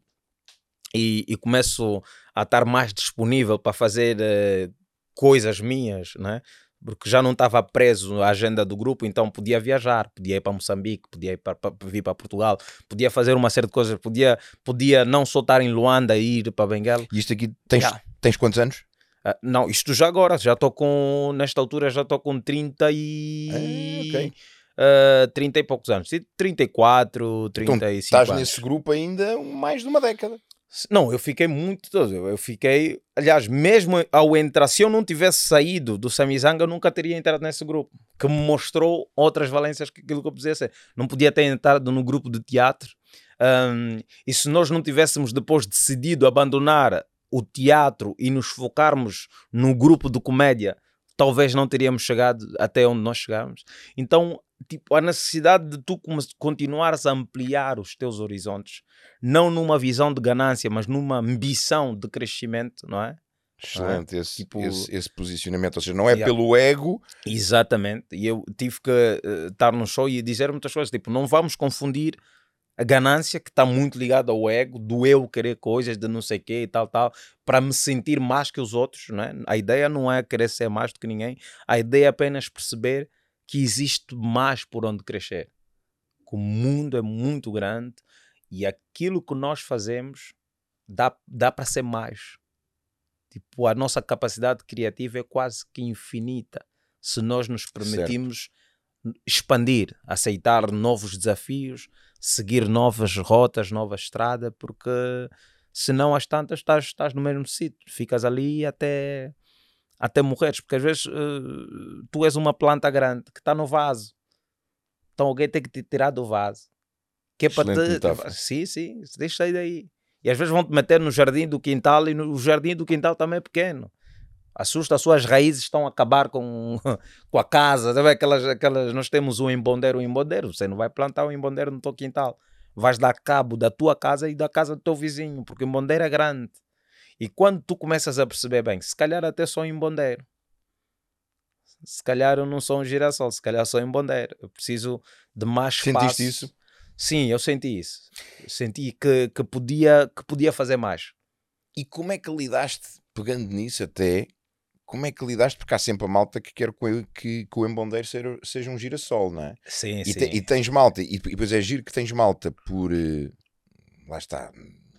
Speaker 2: e, e começo a estar mais disponível para fazer eh, coisas minhas, né? porque já não estava preso à agenda do grupo, então podia viajar, podia ir para Moçambique, podia ir para, para- vir para Portugal, podia fazer uma série de coisas, podia, podia não só estar em Luanda e ir para Benguela.
Speaker 1: E isto aqui, tens,
Speaker 2: Yeah.
Speaker 1: tens quantos anos?
Speaker 2: Ah, não, isto já agora, já estou com, nesta altura já estou com 30 e...
Speaker 1: Ah, ok.
Speaker 2: ah, 30 e poucos anos, 34,
Speaker 1: Então,
Speaker 2: 35
Speaker 1: estás
Speaker 2: anos.
Speaker 1: nesse grupo ainda mais de uma década.
Speaker 2: Não, eu fiquei muito. Eu fiquei, aliás, mesmo ao entrar, se eu não tivesse saído do Samizanga, eu nunca teria entrado nesse grupo, que me mostrou outras valências que aquilo que eu podia ser. Não podia ter entrado no grupo de teatro. Ahm, e se nós não tivéssemos depois decidido abandonar o teatro e nos focarmos no grupo de comédia, talvez não teríamos chegado até onde nós chegamos. Então, tipo, a necessidade de tu continuares a ampliar os teus horizontes não numa visão de ganância, mas numa ambição de crescimento, não é?
Speaker 1: Excelente esse,
Speaker 2: Tipo-
Speaker 1: esse, esse posicionamento. Ou seja, não é
Speaker 2: Yeah.
Speaker 1: pelo ego.
Speaker 2: Exatamente. E eu tive que eh, estar no show e dizer muitas coisas, tipo, não vamos confundir a ganância que está muito ligada ao ego, do eu querer coisas, de não sei o quê e tal, tal, para me sentir mais que os outros, não é? A ideia não é querer ser mais do que ninguém, a ideia é apenas perceber que existe mais por onde crescer. Que o mundo é muito grande e aquilo que nós fazemos dá, dá para ser mais. Tipo, a nossa capacidade criativa é quase que infinita se nós nos permitimos expandir, aceitar novos desafios, seguir novas rotas, nova estrada, porque senão às tantas estás, estás no mesmo sítio, ficas ali até, até morreres, porque às vezes eh, tu és uma planta grande que está no vaso, então alguém tem que te tirar do vaso. Que é para te...
Speaker 1: metáfora.
Speaker 2: Sim, sim, deixa sair daí. E às vezes vão te meter no jardim do quintal e no o jardim do quintal também é pequeno. Assusta, as suas raízes estão a acabar com, [laughs] com a casa. Sabe? Aquelas, aquelas, nós temos um embondeiro, um embondeiro. Você não vai plantar um embondeiro no teu quintal. Vais dar cabo da tua casa e da casa do teu vizinho, porque o embondeiro é grande. E quando tu começas a perceber bem, se calhar até sou um embondeiro. Se calhar eu não sou um girassol, se calhar sou um embondeiro. Eu preciso de mais espaço.
Speaker 1: Sentiste isso?
Speaker 2: Sim, eu senti isso. Eu senti que, que, podia, que podia fazer mais.
Speaker 1: E como é que lidaste, pegando nisso até, como é que lidaste? Porque há sempre a malta que quer que, o- que, que o embondeiro seja, seja um girassol, não é?
Speaker 2: Sim,
Speaker 1: E,
Speaker 2: sim.
Speaker 1: te- e tens malta, e, e depois é giro que tens malta por, eh, lá está,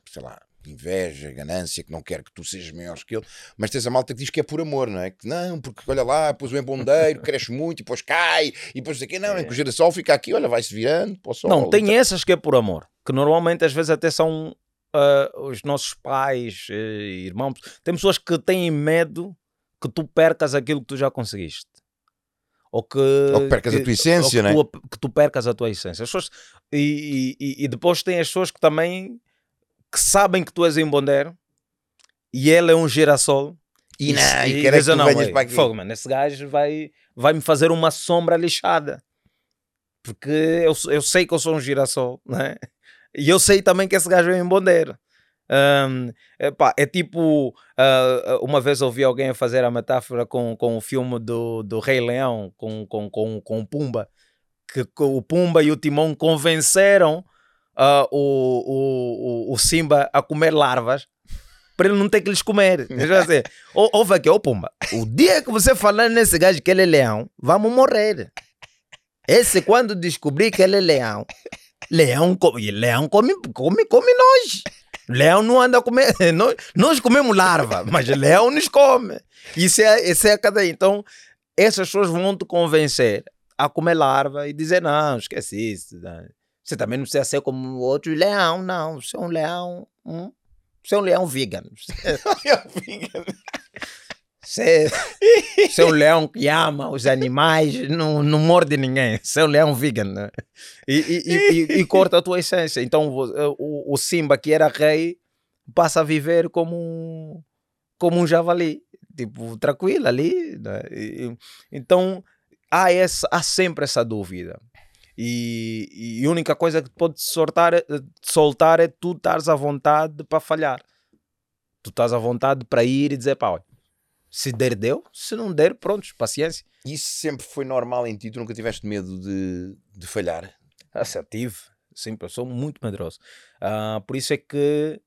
Speaker 1: sei lá, inveja, ganância, que não quer que tu sejas maior que ele, mas tens a malta que diz que é por amor, não é? Que não, porque olha lá, depois o embondeiro cresce muito e depois cai, e depois quê, não, é que o girassol fica aqui, olha, vai-se virando para o sol.
Speaker 2: Não, tem essas que é por amor, que normalmente às vezes até são ah, os nossos pais, eh, irmãos. Tem pessoas que têm medo que tu percas aquilo que tu já conseguiste. Ou que,
Speaker 1: Ou que percas a tua essência,
Speaker 2: ou que,
Speaker 1: né?
Speaker 2: tu, que tu percas a tua essência. As pessoas, e, e, e depois tem as pessoas que também que sabem que tu és em Bondero e ele é um girassol
Speaker 1: E, não, e,
Speaker 2: e
Speaker 1: quer que
Speaker 2: não,
Speaker 1: venhas para aqui.
Speaker 2: fogo, mano, esse gajo vai, vai me fazer uma sombra lixada. Porque eu, eu sei que eu sou um girassol, né? E eu sei também que esse gajo é em bondeiro. Ahm, epá, é tipo, ah, uma vez ouvi alguém a fazer a metáfora com, com o filme do, do Rei Leão, com, com, com, com o Pumba, que o Pumba e o Timão convenceram ah, o, o, o, Simba a comer larvas para ele não ter que lhes comer. [laughs] Dizer, "Ó- ouve aqui, ô Pumba, o dia que você falar nesse gajo que ele é leão, vamos morrer. Esse quando descobrir que ele é leão, leão come, leão come, come, come nós. Leão não anda a comer, [laughs] nós, nós comemos larva, mas leão nos come. Isso é, isso é a cadeia. Então, essas pessoas vão te convencer a comer larva e dizer, não, esquece isso. né? Você também não precisa ser como outro leão, não. Você é um leão, hum? [laughs] você é um leão vegan. Você, você é um leão que ama os animais, não, não morde ninguém. Você é um leão vegan. né? E, e, e, e- corta a tua essência. Então vo- o, o Simba, que era rei, passa a viver como um, como um javali. Tipo, tranquilo ali. né? Então há, essa, há sempre essa dúvida. E, e a única coisa que pode soltar, é- te soltar é tu estares à vontade para falhar. Tu estás à vontade para ir e dizer, pá, olha, se der, deu. Se não der, pronto, paciência.
Speaker 1: Isso sempre foi normal em ti, tu nunca tiveste medo de, de falhar.
Speaker 2: Assertivo. Sim, eu sou muito medroso. Ah, por isso é que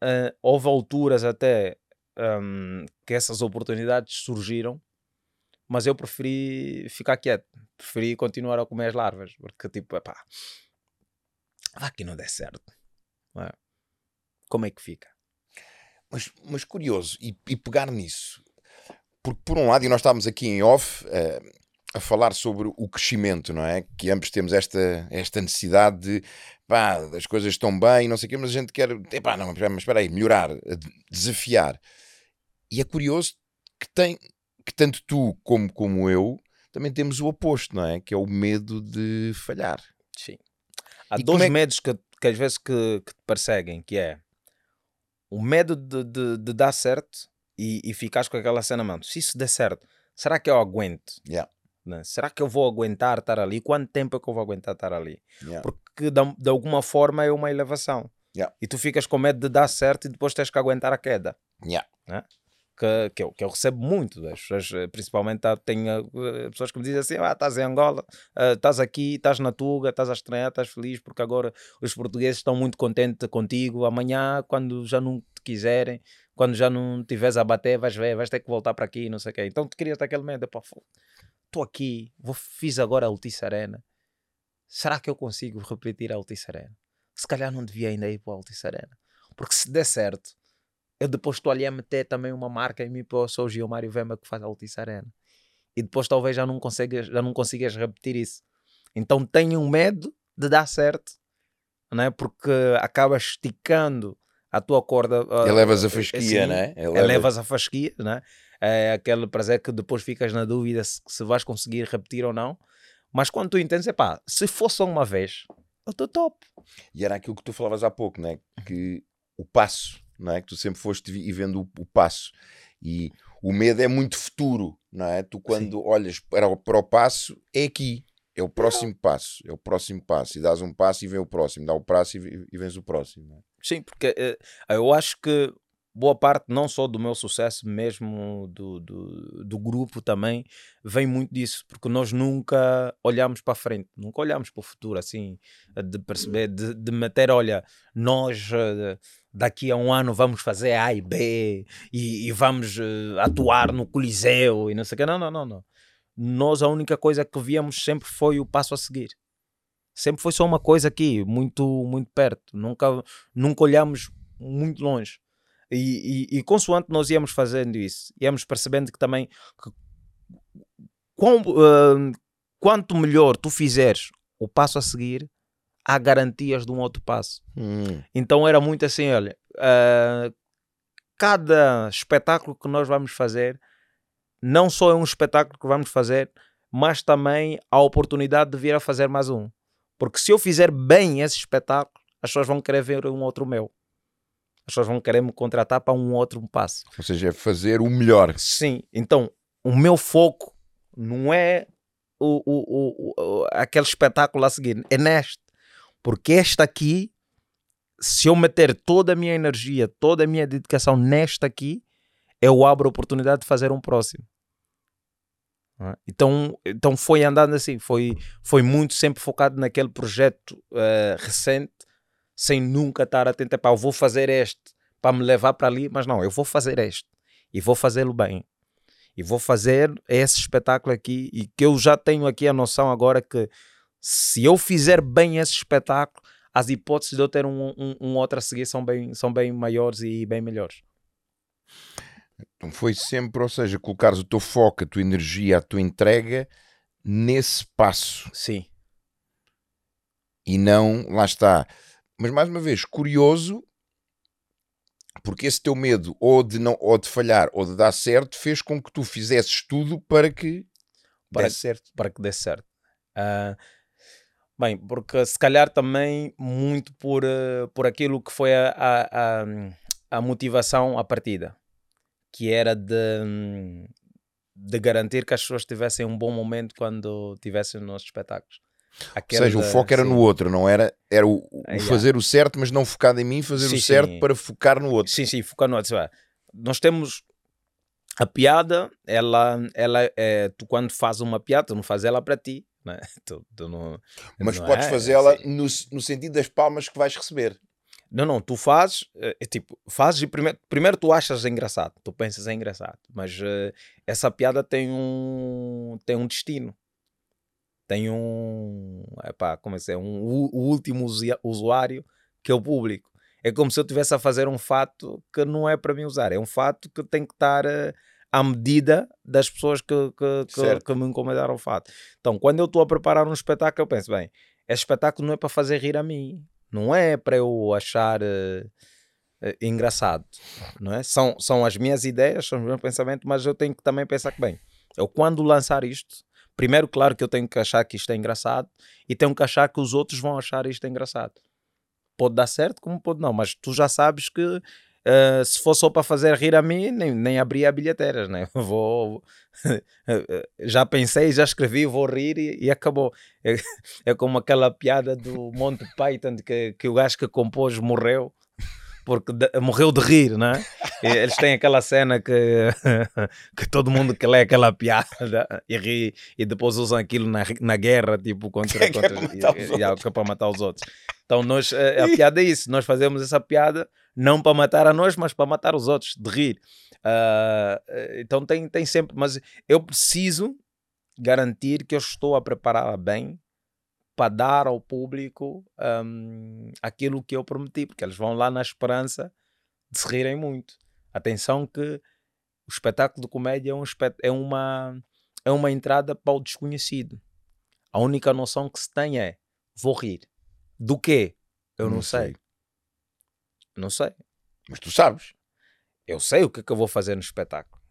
Speaker 2: ah, houve alturas até ahm, que essas oportunidades surgiram, mas eu preferi ficar quieto. Preferi continuar a comer as larvas, porque tipo, pá, vá que não der certo. não é? Como é que fica?
Speaker 1: Mas, mas curioso, e, e pegar nisso, porque por um lado, e nós estávamos aqui em off eh, a falar sobre o crescimento, não é? Que ambos temos esta, esta necessidade de pá, as coisas estão bem, não sei o quê, mas a gente quer, epá, não, mas espera aí, melhorar, eh, desafiar. E é curioso que tem que tanto tu como, como eu também temos o oposto, não é? Que é o medo de falhar.
Speaker 2: Sim. Há
Speaker 1: E
Speaker 2: dois
Speaker 1: é
Speaker 2: medos que, que às vezes que, que te perseguem, que é o medo de, de, de dar certo e, e ficares com aquela cena, mano, se isso der certo, será que eu aguento?
Speaker 1: Yeah.
Speaker 2: né? Será que eu vou aguentar estar ali? Quanto tempo é que eu vou aguentar estar ali?
Speaker 1: Yeah.
Speaker 2: Porque de, de alguma forma é uma elevação.
Speaker 1: Yeah.
Speaker 2: E tu ficas com medo de dar certo e depois tens que aguentar a queda
Speaker 1: Yeah.
Speaker 2: Que, que, eu, que eu recebo muito das pessoas, eh, principalmente tá, tenho eh, pessoas que me dizem assim: ah, estás em Angola, ah, estás aqui, estás na Tuga, estás a estranhar, estás feliz porque agora os portugueses estão muito contentes contigo. Amanhã, quando já não te quiserem, quando já não tiveres a bater, vais ver, vais ter que voltar para aqui, não sei o quê. Então tu crias aquele medo: pá, estou aqui, vou, fiz agora a Altice Arena. Será que eu consigo repetir a Altice Arena? Se calhar não devia ainda ir para a Altice Arena. Porque se der certo, eu depois estou ali a meter também uma marca em mim para eu sou o Gilmário Vema que faz a Altice Arena. E depois talvez já não consigas, já não consigas repetir isso. Então tenho medo de dar certo, né? porque acabas esticando a tua corda. ah,
Speaker 1: Elevas a
Speaker 2: assim,
Speaker 1: fasquia, não é? Eleva-
Speaker 2: Elevas a fasquia, né? é aquele prazer que depois ficas na dúvida se, se vais conseguir repetir ou não. Mas quando tu entendes, é pá, se for só uma vez, eu estou top.
Speaker 1: E era aquilo que tu falavas há pouco, não é? Que o passo, não é? Que tu sempre foste e vendo o, o passo. E o medo é muito futuro, não é? Tu quando olhas para o, para o passo, é aqui. É o próximo passo. É o próximo passo. E dás um passo e vem o próximo. Dá o passo e, e vens o próximo. é?
Speaker 2: Sim, porque eh, eu acho que boa parte, não só do meu sucesso, mesmo do, do, do grupo também, vem muito disso, porque nós nunca olhamos para frente, nunca olhamos para o futuro, assim, de perceber, de, de meter, olha, nós eh, daqui a um ano vamos fazer A e B e, e vamos eh, atuar no Coliseu e não sei o que. Não, não, não, não. Nós a única coisa que víamos sempre foi o passo a seguir. Sempre foi só uma coisa aqui, muito, muito perto. Nunca, nunca olhamos muito longe. E, e, e consoante nós íamos fazendo isso, íamos percebendo que também que quão, ah, quanto melhor tu fizeres o passo a seguir, há garantias de um outro passo.
Speaker 1: Hum,
Speaker 2: Então era muito assim, olha, ah, cada espetáculo que nós vamos fazer não só é um espetáculo que vamos fazer, mas também a oportunidade de vir a fazer mais um. Porque se eu fizer bem esse espetáculo, as pessoas vão querer ver um outro meu. As pessoas vão querer me contratar para um outro passo.
Speaker 1: Ou seja, é fazer o melhor.
Speaker 2: Sim, então o meu foco não é o, o, o, aquele espetáculo a seguir, é neste. Porque este aqui, se eu meter toda a minha energia, toda a minha dedicação neste aqui, eu abro a oportunidade de fazer um próximo. É? Então, então foi andando assim, foi, foi muito sempre focado naquele projeto uh, recente, sem nunca estar atento, para eu vou fazer este para me levar para ali, mas não, eu vou fazer este e vou fazê-lo bem. E vou fazer esse espetáculo aqui e que eu já tenho aqui a noção agora que se eu fizer bem esse espetáculo, as hipóteses de eu ter um, um, um outro a seguir são bem, são bem maiores e bem melhores.
Speaker 1: Então foi sempre, ou seja, colocares o teu foco, a tua energia, a tua entrega nesse passo.
Speaker 2: Sim.
Speaker 1: E não, lá está. Mas mais uma vez, curioso, porque esse teu medo ou de, não, ou de falhar ou de dar certo fez com que tu fizesses tudo para que
Speaker 2: para, desse certo. Para que desse certo. Uh, bem, porque se calhar também muito por, uh, por aquilo que foi a, a, a, a motivação à partida que era de, de garantir que as pessoas tivessem um bom momento quando tivessem nos nossos espetáculos.
Speaker 1: Ou seja, o foco era sim. no outro, não era, era o, o é, fazer yeah. o certo, mas não focado em mim, fazer sim, o certo sim. para focar no outro.
Speaker 2: Sim, sim, focar no outro. Nós temos a piada, ela, ela é, tu quando fazes uma piada, tu não fazes ela para ti, né? [laughs] tu, tu não,
Speaker 1: mas não podes é, fazê-la no, no sentido das palmas que vais receber.
Speaker 2: Não, não, tu fazes, é, é, tipo, fazes e primeiro, primeiro tu achas engraçado, tu pensas é engraçado, mas uh, essa piada tem um, tem um destino. Tem um, epá, como é que é, um, o, o último usuário que é o público. É como se eu estivesse a fazer um fato que não é para mim usar, é um fato que tem que estar uh, à medida das pessoas que, que, que, que me encomendaram o fato. Então, quando eu estou a preparar um espetáculo, eu penso, bem, este espetáculo não é para fazer rir a mim, não é para eu achar uh, uh, engraçado, não é? São, são as minhas ideias, são os meus pensamentos, mas eu tenho que também pensar que, bem, eu quando lançar isto, primeiro, claro que eu tenho que achar que isto é engraçado e tenho que achar que os outros vão achar isto engraçado. Pode dar certo, como pode não, mas tu já sabes que uh, se for só para fazer rir a mim, nem, nem abri a bilheteira, né? [laughs] Vou, [laughs] já pensei, já escrevi, vou rir e, e acabou. É, [laughs] é, como aquela piada do Monty Python que, que o gajo que compôs morreu porque de, morreu de rir, né? Eles têm aquela cena que, [laughs] que todo mundo que lê aquela piada e ri e depois usam aquilo na, na guerra, tipo, contra, [laughs] contra, é para matar os outros. Então, nós, eh, a, piada é isso, nós fazemos essa piada não para matar a nós, mas para matar os outros, de rir. Uh, então, tem, tem sempre, mas eu preciso garantir que eu estou a preparar bem para dar ao público um, aquilo que eu prometi, porque eles vão lá na esperança de se rirem muito. Atenção que o espetáculo de comédia é, um é, uma, é uma entrada para o desconhecido. A única noção que se tem é vou rir. Do quê? Eu não, não sei. sei. Não sei.
Speaker 1: Mas tu sabes.
Speaker 2: Eu sei o que, é que eu vou fazer no espetáculo.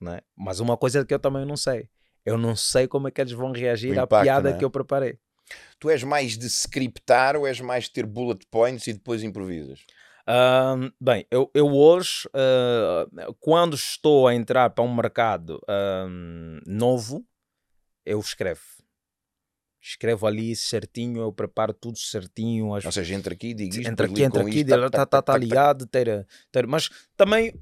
Speaker 2: Não é? Mas uma coisa que eu também não sei. Eu não sei como é que eles vão reagir impacto, à piada é? que eu preparei.
Speaker 1: Tu és mais de scriptar ou és mais de ter bullet points e depois improvisas?
Speaker 2: Bem, eu, eu hoje, uh, quando estou a entrar para um mercado novo, eu escrevo. Escrevo ali certinho, eu preparo tudo certinho.
Speaker 1: As... Ou seja, entra aqui, digo isto,
Speaker 2: entra aqui, entra aqui, está tá, tá, tá ligado, ter, ter, mas também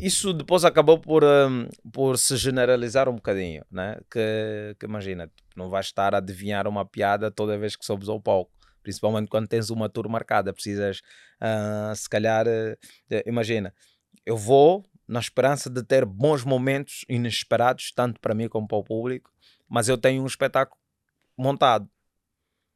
Speaker 2: isso depois acabou por, um, por se generalizar um bocadinho, né? que, que imagina, não vais estar a adivinhar uma piada toda vez que sobes ao palco principalmente quando tens uma tour marcada, precisas, uh, se calhar, uh, imagina, eu vou na esperança de ter bons momentos inesperados, tanto para mim como para o público, mas eu tenho um espetáculo montado.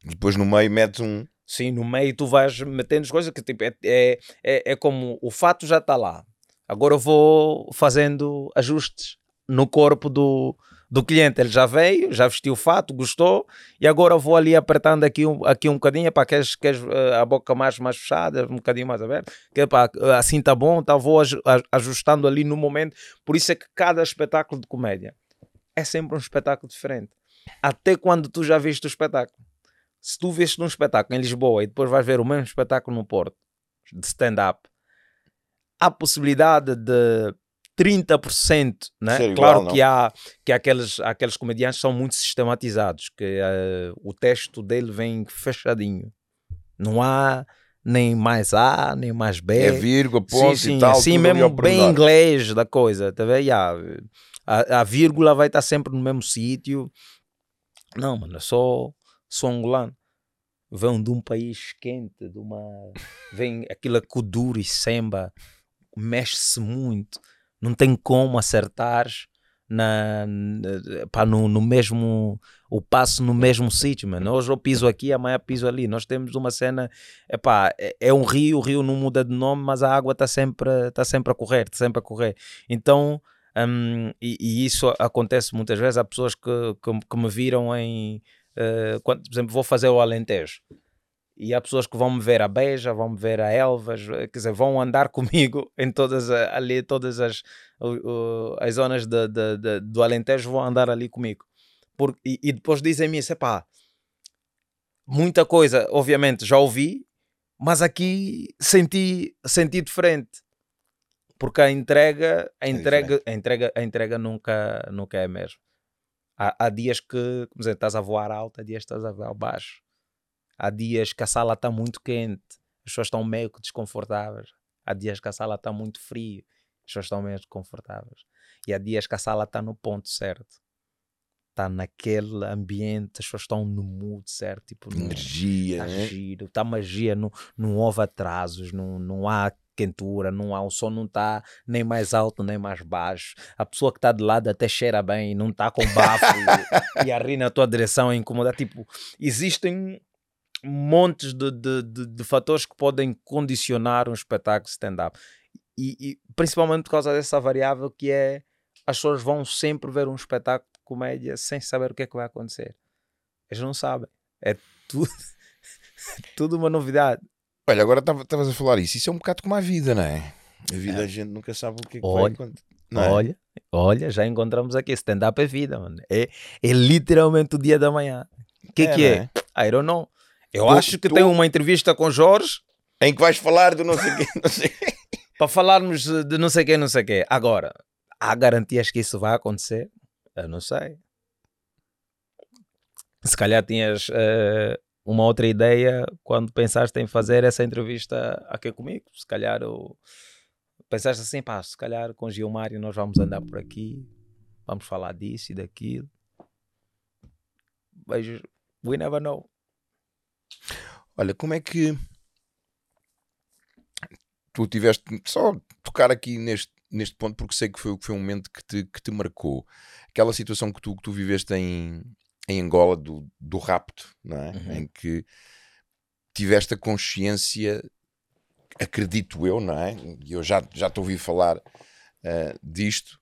Speaker 1: Depois no meio metes um.
Speaker 2: Sim, no meio tu vais metendo as coisas que tipo, é, é, é, é como o fato já está lá, Agora eu vou fazendo ajustes no corpo do, do cliente. Ele já veio, já vestiu o fato, gostou, e agora vou ali apertando aqui um, aqui um bocadinho, para queres, queres uh, a boca mais, mais fechada, um bocadinho mais aberta, que, pá, assim tá bom, tá, vou ajustando ali no momento. Por isso é que cada espetáculo de comédia é sempre um espetáculo diferente. Até quando tu já viste o espetáculo. Se tu viste um espetáculo em Lisboa e depois vais ver o mesmo espetáculo no Porto, de stand-up, há possibilidade de 30%, né?
Speaker 1: Ser
Speaker 2: claro
Speaker 1: igual,
Speaker 2: que há que aqueles, aqueles comediantes são muito sistematizados, que uh, o texto dele vem fechadinho. Não há nem mais A, nem mais B.
Speaker 1: É vírgula, ponto
Speaker 2: sim, sim,
Speaker 1: e tal.
Speaker 2: Assim
Speaker 1: ali
Speaker 2: mesmo bem inglês da coisa, tá vendo? Yeah, a, a vírgula vai estar sempre no mesmo sítio. Não, mano, eu sou, sou angolano. Vão de um país quente, de uma. Vem aquilo kuduro e semba, mexe-se muito, não tem como acertar na, pá, no, no mesmo o passo no mesmo sítio, mano. Hoje eu piso aqui, amanhã piso ali. Nós temos uma cena, epá, é, é um rio, o rio não muda de nome, mas a água está sempre, tá sempre a correr, está sempre a correr. Então, hum, e, e isso acontece muitas vezes. Há pessoas que, que, que me viram em, eh, quando, por exemplo, vou fazer o Alentejo. E há pessoas que vão me ver a Beja, vão me ver a Elvas, eh, quer dizer, vão andar [laughs] comigo em todas ali, todas as, o- as zonas de, de- de- do Alentejo, vão andar ali comigo. Por, e, e depois dizem-me isso, epá, muita coisa, obviamente, já ouvi, mas aqui senti, senti diferente. Porque a entrega, a entrega, a entrega, a entrega nunca, nunca é a mesma. Há, há dias que, como dizer, estás a voar alto, há dias que estás a voar baixo. Há dias que a sala está muito quente, as pessoas estão meio que desconfortáveis. Há dias que a sala está muito frio, as pessoas estão meio desconfortáveis. E há dias que a sala está no ponto certo. Está naquele ambiente, as pessoas estão no mood certo. Tipo,
Speaker 1: Energia,
Speaker 2: Está
Speaker 1: né?
Speaker 2: giro, está magia, não, não houve atrasos, não, não há quentura, não há, o som não está nem mais alto nem mais baixo. A pessoa que está de lado até cheira bem, não está com bafo e, [laughs] e a rir na tua direção a incomodar. Tipo, existem montes de, de, de, de fatores que podem condicionar um espetáculo stand-up. E, e principalmente por causa dessa variável que é as pessoas vão sempre ver um espetáculo de comédia sem saber o que é que vai acontecer. Eles não sabem. É tudo, [laughs] tudo uma novidade.
Speaker 1: Olha, agora estavas a falar isso. Isso é um bocado como a vida, não é? A vida a gente nunca sabe o que é que vai
Speaker 2: Olha,
Speaker 1: acontecer. É?
Speaker 2: Olha, olha, já encontramos aqui. Stand-up é vida, mano. É, é literalmente o dia da manhã. O que é, que
Speaker 1: não
Speaker 2: é? I don't know. Eu
Speaker 1: Tu-
Speaker 2: acho que
Speaker 1: tu-
Speaker 2: tem uma entrevista com Jorge
Speaker 1: Em que vais falar do não sei o quê, não sei. [laughs]
Speaker 2: para falarmos de não sei o que, não sei o que. Agora, há garantias que isso vai acontecer? Eu não sei. Se calhar tinhas eh, uma outra ideia quando pensaste em fazer essa entrevista aqui comigo. Se calhar eu... pensaste assim, pá, se calhar com Gilmário nós vamos andar por aqui, vamos falar disso e daquilo. Mas we never know.
Speaker 1: Olha, como é que tu tiveste só tocar aqui neste, neste ponto, porque sei que foi, foi um momento que te, que te marcou. Aquela situação que tu, que tu viveste em, em Angola do, do rapto, não é?
Speaker 2: Uhum.
Speaker 1: Em que tiveste a consciência, acredito eu, não é? E eu já, já te ouvi falar ah, disto,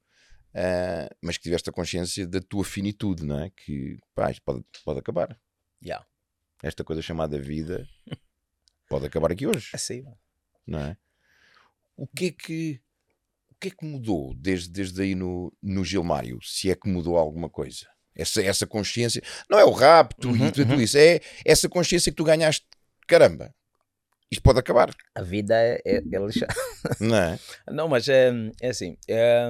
Speaker 1: ah, mas que tiveste a consciência da tua finitude, não é? Que pá, isto pode, pode acabar.
Speaker 2: Yeah.
Speaker 1: Esta coisa chamada vida pode acabar aqui hoje,
Speaker 2: Assim,
Speaker 1: não é? O que é que o que é que mudou desde, desde aí no, no Gilmário? Se é que mudou alguma coisa? Essa, essa consciência, não é o rapto
Speaker 2: Uhum,
Speaker 1: e tudo
Speaker 2: uhum.
Speaker 1: isso, é essa consciência que tu ganhaste, caramba, isto pode acabar,
Speaker 2: a vida é, é, é lixada. [laughs]
Speaker 1: não é?
Speaker 2: Não, mas é, é assim, é,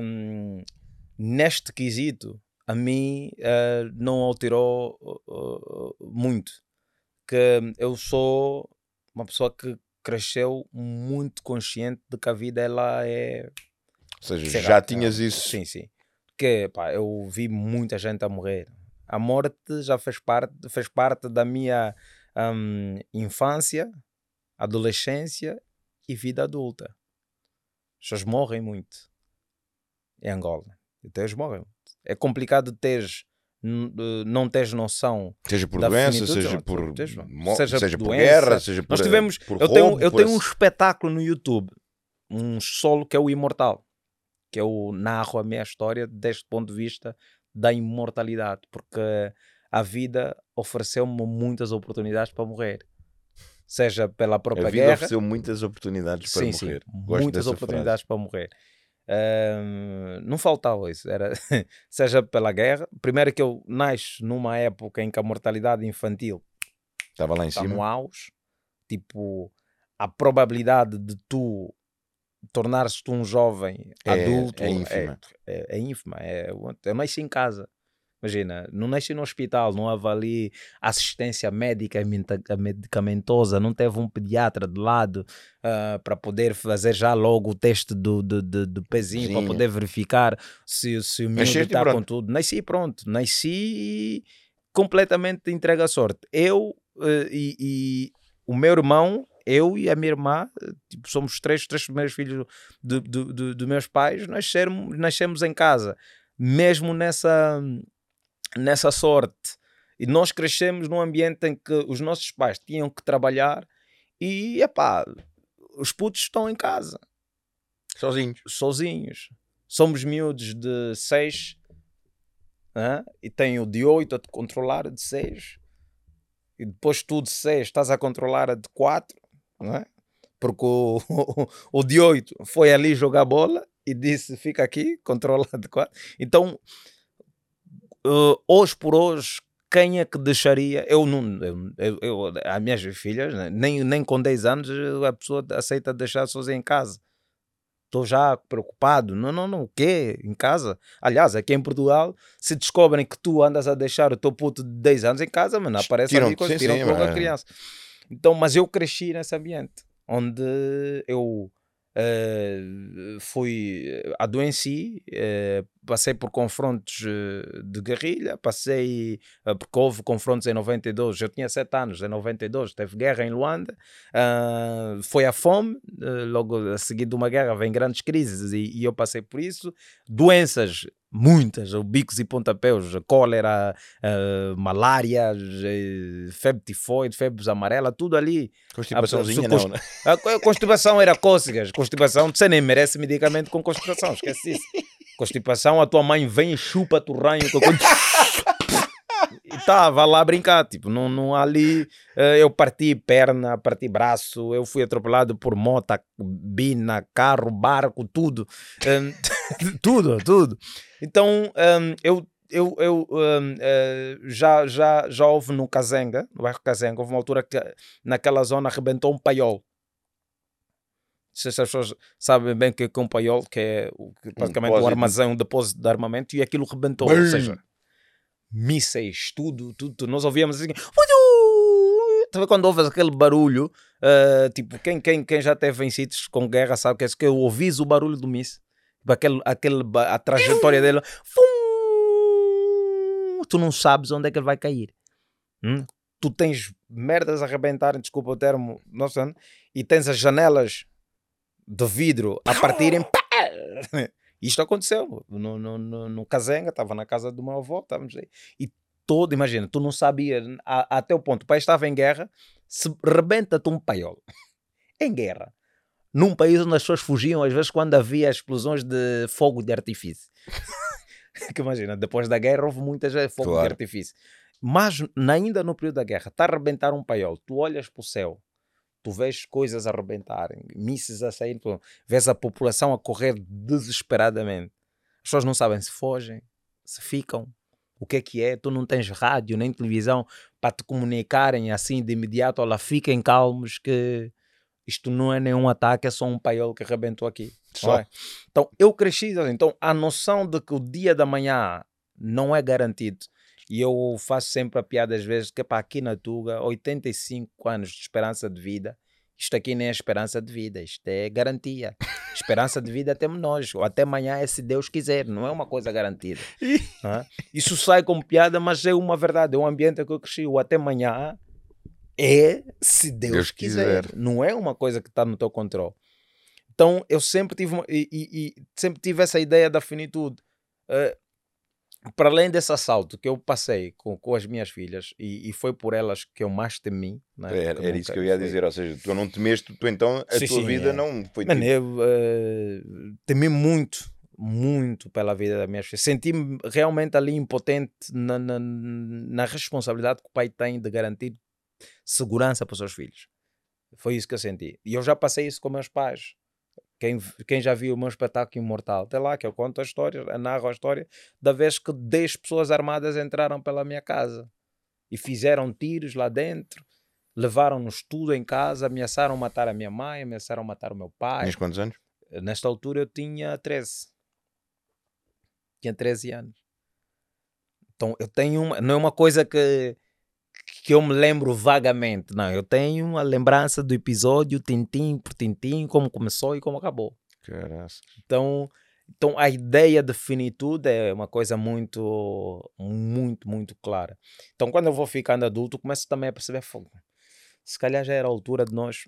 Speaker 2: neste quesito, a mim eh, não alterou uh, muito. Que eu sou uma pessoa que cresceu muito consciente de que a vida ela é.
Speaker 1: Ou seja, já
Speaker 2: lá,
Speaker 1: tinhas
Speaker 2: é,
Speaker 1: isso,
Speaker 2: Sim, sim. Porque pá, eu vi muita gente a morrer. A morte já fez parte, fez parte da minha hum, infância, adolescência e vida adulta. As pessoas morrem muito em Angola. Então eles morrem muito. É complicado teres, eh, não teres noção.
Speaker 1: seja por doença,
Speaker 2: finitude,
Speaker 1: seja por,
Speaker 2: tens-
Speaker 1: mo-
Speaker 2: seja
Speaker 1: seja,
Speaker 2: por doença.
Speaker 1: guerra, seja por,
Speaker 2: Nós tivemos,
Speaker 1: por
Speaker 2: eu tenho,
Speaker 1: roubo,
Speaker 2: eu
Speaker 1: por
Speaker 2: tenho um
Speaker 1: ass-
Speaker 2: espetáculo no YouTube, um solo que é o Imortal, que eu narro a minha história deste ponto de vista da imortalidade, porque a vida ofereceu-me muitas oportunidades para morrer. Seja pela própria
Speaker 1: A vida
Speaker 2: guerra.
Speaker 1: ofereceu muitas oportunidades para
Speaker 2: sim,
Speaker 1: morrer.
Speaker 2: sim,
Speaker 1: Gosto
Speaker 2: muitas oportunidades para morrer. Ahm, não faltava isso, era [laughs] seja pela guerra. Primeiro que eu nasço numa época em que a mortalidade infantil
Speaker 1: frase. Estava lá em
Speaker 2: está
Speaker 1: cima.
Speaker 2: no auge, tipo, a probabilidade de tu tornares-te um jovem
Speaker 1: É-
Speaker 2: adulto
Speaker 1: é ínfima.
Speaker 2: É, é ínfima. É, eu nasci em casa. Imagina, não nasci no hospital, não houve ali assistência médica e medicamentosa, não teve um pediatra de lado ah, para poder fazer já logo o teste do, do, do, do pezinho, para poder verificar se, se o
Speaker 1: e
Speaker 2: está com tudo. Nasci pronto, nasci completamente entregue à sorte. Eu eh, e, e o meu irmão, eu e a minha irmã, tipo, somos os três, três primeiros filhos do, do, do, do meus pais, nascemos, nascemos em casa, mesmo nessa, nessa sorte. E nós crescemos num ambiente em que os nossos pais tinham que trabalhar e, epá, os putos estão em casa
Speaker 1: Sozinhos.
Speaker 2: sozinhos. Somos miúdos de 6 e tenho de 8 a te controlar de 6 e depois tu de 6 estás a controlar a de 4 não é? porque o, [laughs] o de 8 foi ali jogar bola e disse fica aqui, [laughs] controla de 4 então eh, hoje por hoje quem é que deixaria? Eu não, eu, eu, as minhas filhas, né, nem, nem com 10 anos a pessoa aceita deixar sozinha em casa estou já preocupado. Não, não, não, o quê? Em casa? Aliás, aqui em Portugal, se descobrem que tu andas a deixar o teu puto de 10 anos em casa, mano, aparece ali tiram
Speaker 1: sim,
Speaker 2: logo a criança. Então, mas eu cresci nesse ambiente, onde eu eh, fui, eh, adoeci, eh, passei por confrontos de guerrilha, passei, eh, porque houve confrontos em 92, eu tinha 7 anos, em 92 teve guerra em Luanda, ah, foi a fome, logo a seguir de uma guerra vem grandes crises e, e eu passei por isso, doenças muitas, bicos e pontapéus, cólera, ah, malária, febre tifoide, febres amarela, tudo ali.
Speaker 1: Constipaçãozinha, não, né?
Speaker 2: A co- a constipação era cócegas. Constipação, você nem merece medicamento com constipação, esquece isso. Constipação, a tua mãe vem e chupa o ranho. E tá, vá lá brincar. Tipo, não, não há ali. eh, Eu parti perna, parti braço, eu fui atropelado por moto, bina, carro, barco, tudo. [laughs] Tudo, tudo. Então, em, eu. Eu, eu em, eh, já, já, já houve no Kazenga, no bairro Kazenga, houve uma altura que naquela zona arrebentou um paiol. Se as pessoas sabem bem o que é que é um paiol, que é o- que praticamente um
Speaker 1: depósito.
Speaker 2: armazém, um depósito de armamento, e aquilo rebentou. Ou seja, mísseis, tudo, tudo, tudo. Nós ouvíamos assim. Quando ouves aquele barulho? ah, tipo, quem, quem, quem já teve em sítios com guerra sabe que é isso, que eu ouvis o barulho do míssil. Aquele, aquele, a trajetória dele. Fum! Tu não sabes onde é que ele vai cair. Hum? Tu tens merdas a arrebentarem, desculpa o termo, nossa, e tens as janelas de vidro a partirem. Pá! [laughs] Isto aconteceu no, no, no, no estava na casa do meu avô, estávamos aí. E todo, imagina, tu não sabias, até o ponto, o país estava em guerra, se rebenta-te um paiol. [laughs] em guerra. Num país onde as pessoas fugiam, às vezes, quando havia explosões de fogo de artifício. [laughs] que imagina, depois da guerra houve muitas vezes fogo de
Speaker 1: Claro.
Speaker 2: artifício. Mas ainda no período da guerra, está a arrebentar um paiol, tu olhas para o céu, tu vês coisas a arrebentarem, mísseis a sair, tu vês a população a correr desesperadamente. As pessoas não sabem se fogem, se ficam, o que é que é, tu não tens rádio nem televisão para te comunicarem assim de imediato, olha, fiquem calmos que isto não é nenhum ataque, é só um paiol que arrebentou aqui. É? Então, eu cresci, assim, então a noção de que o dia da manhã não é garantido, e eu faço sempre a piada às vezes que para aqui na Tuga, 85 anos de esperança de vida, isto aqui nem é esperança de vida, isto é garantia. [laughs] Esperança de vida temos nós, ou até amanhã é se Deus quiser, não é uma coisa garantida. [laughs] é? Isso sai como piada, mas é uma verdade, é um ambiente que eu cresci, o até amanhã é se Deus,
Speaker 1: Deus
Speaker 2: quiser.
Speaker 1: quiser.
Speaker 2: não é uma coisa que está no teu controle. Então eu sempre tive uma- e, e- e sempre tive essa ideia da finitude. Eh, para além desse assalto que eu passei com, com as minhas filhas, e, e foi por elas que eu mais temi. né,
Speaker 1: Era,
Speaker 2: porque
Speaker 1: era isso que eu ia
Speaker 2: foi-
Speaker 1: dizer, ou seja, tu não temeste, tu então a
Speaker 2: Sim,
Speaker 1: tua
Speaker 2: sim,
Speaker 1: vida
Speaker 2: é.
Speaker 1: não foi
Speaker 2: Mano,
Speaker 1: tipo,
Speaker 2: eu eh, temi muito muito pela vida das minhas filhas. Senti-me realmente ali impotente na, na, na, responsabilidade que o pai tem de garantir segurança para os seus filhos. Foi isso que eu senti. E eu já passei isso com meus pais. Quem, quem já viu o meu espetáculo Imortal, até lá que eu conto a história, narro a história da vez que 10 pessoas armadas entraram pela minha casa e fizeram tiros lá dentro, levaram-nos tudo em casa, ameaçaram matar a minha mãe, ameaçaram matar o meu pai.
Speaker 1: Tinhas quantos anos?
Speaker 2: Nesta altura eu tinha 13. Tinha 13 anos. Então eu tenho uma. Não é uma coisa que, que eu me lembro vagamente. Não, eu tenho uma lembrança do episódio tintim por tintim, como começou e como acabou.
Speaker 1: Caraca.
Speaker 2: Então, então a ideia de finitude é uma coisa muito, muito, muito clara. Então quando eu vou ficando adulto, começo também a perceber fogo. Se calhar já era a altura de nós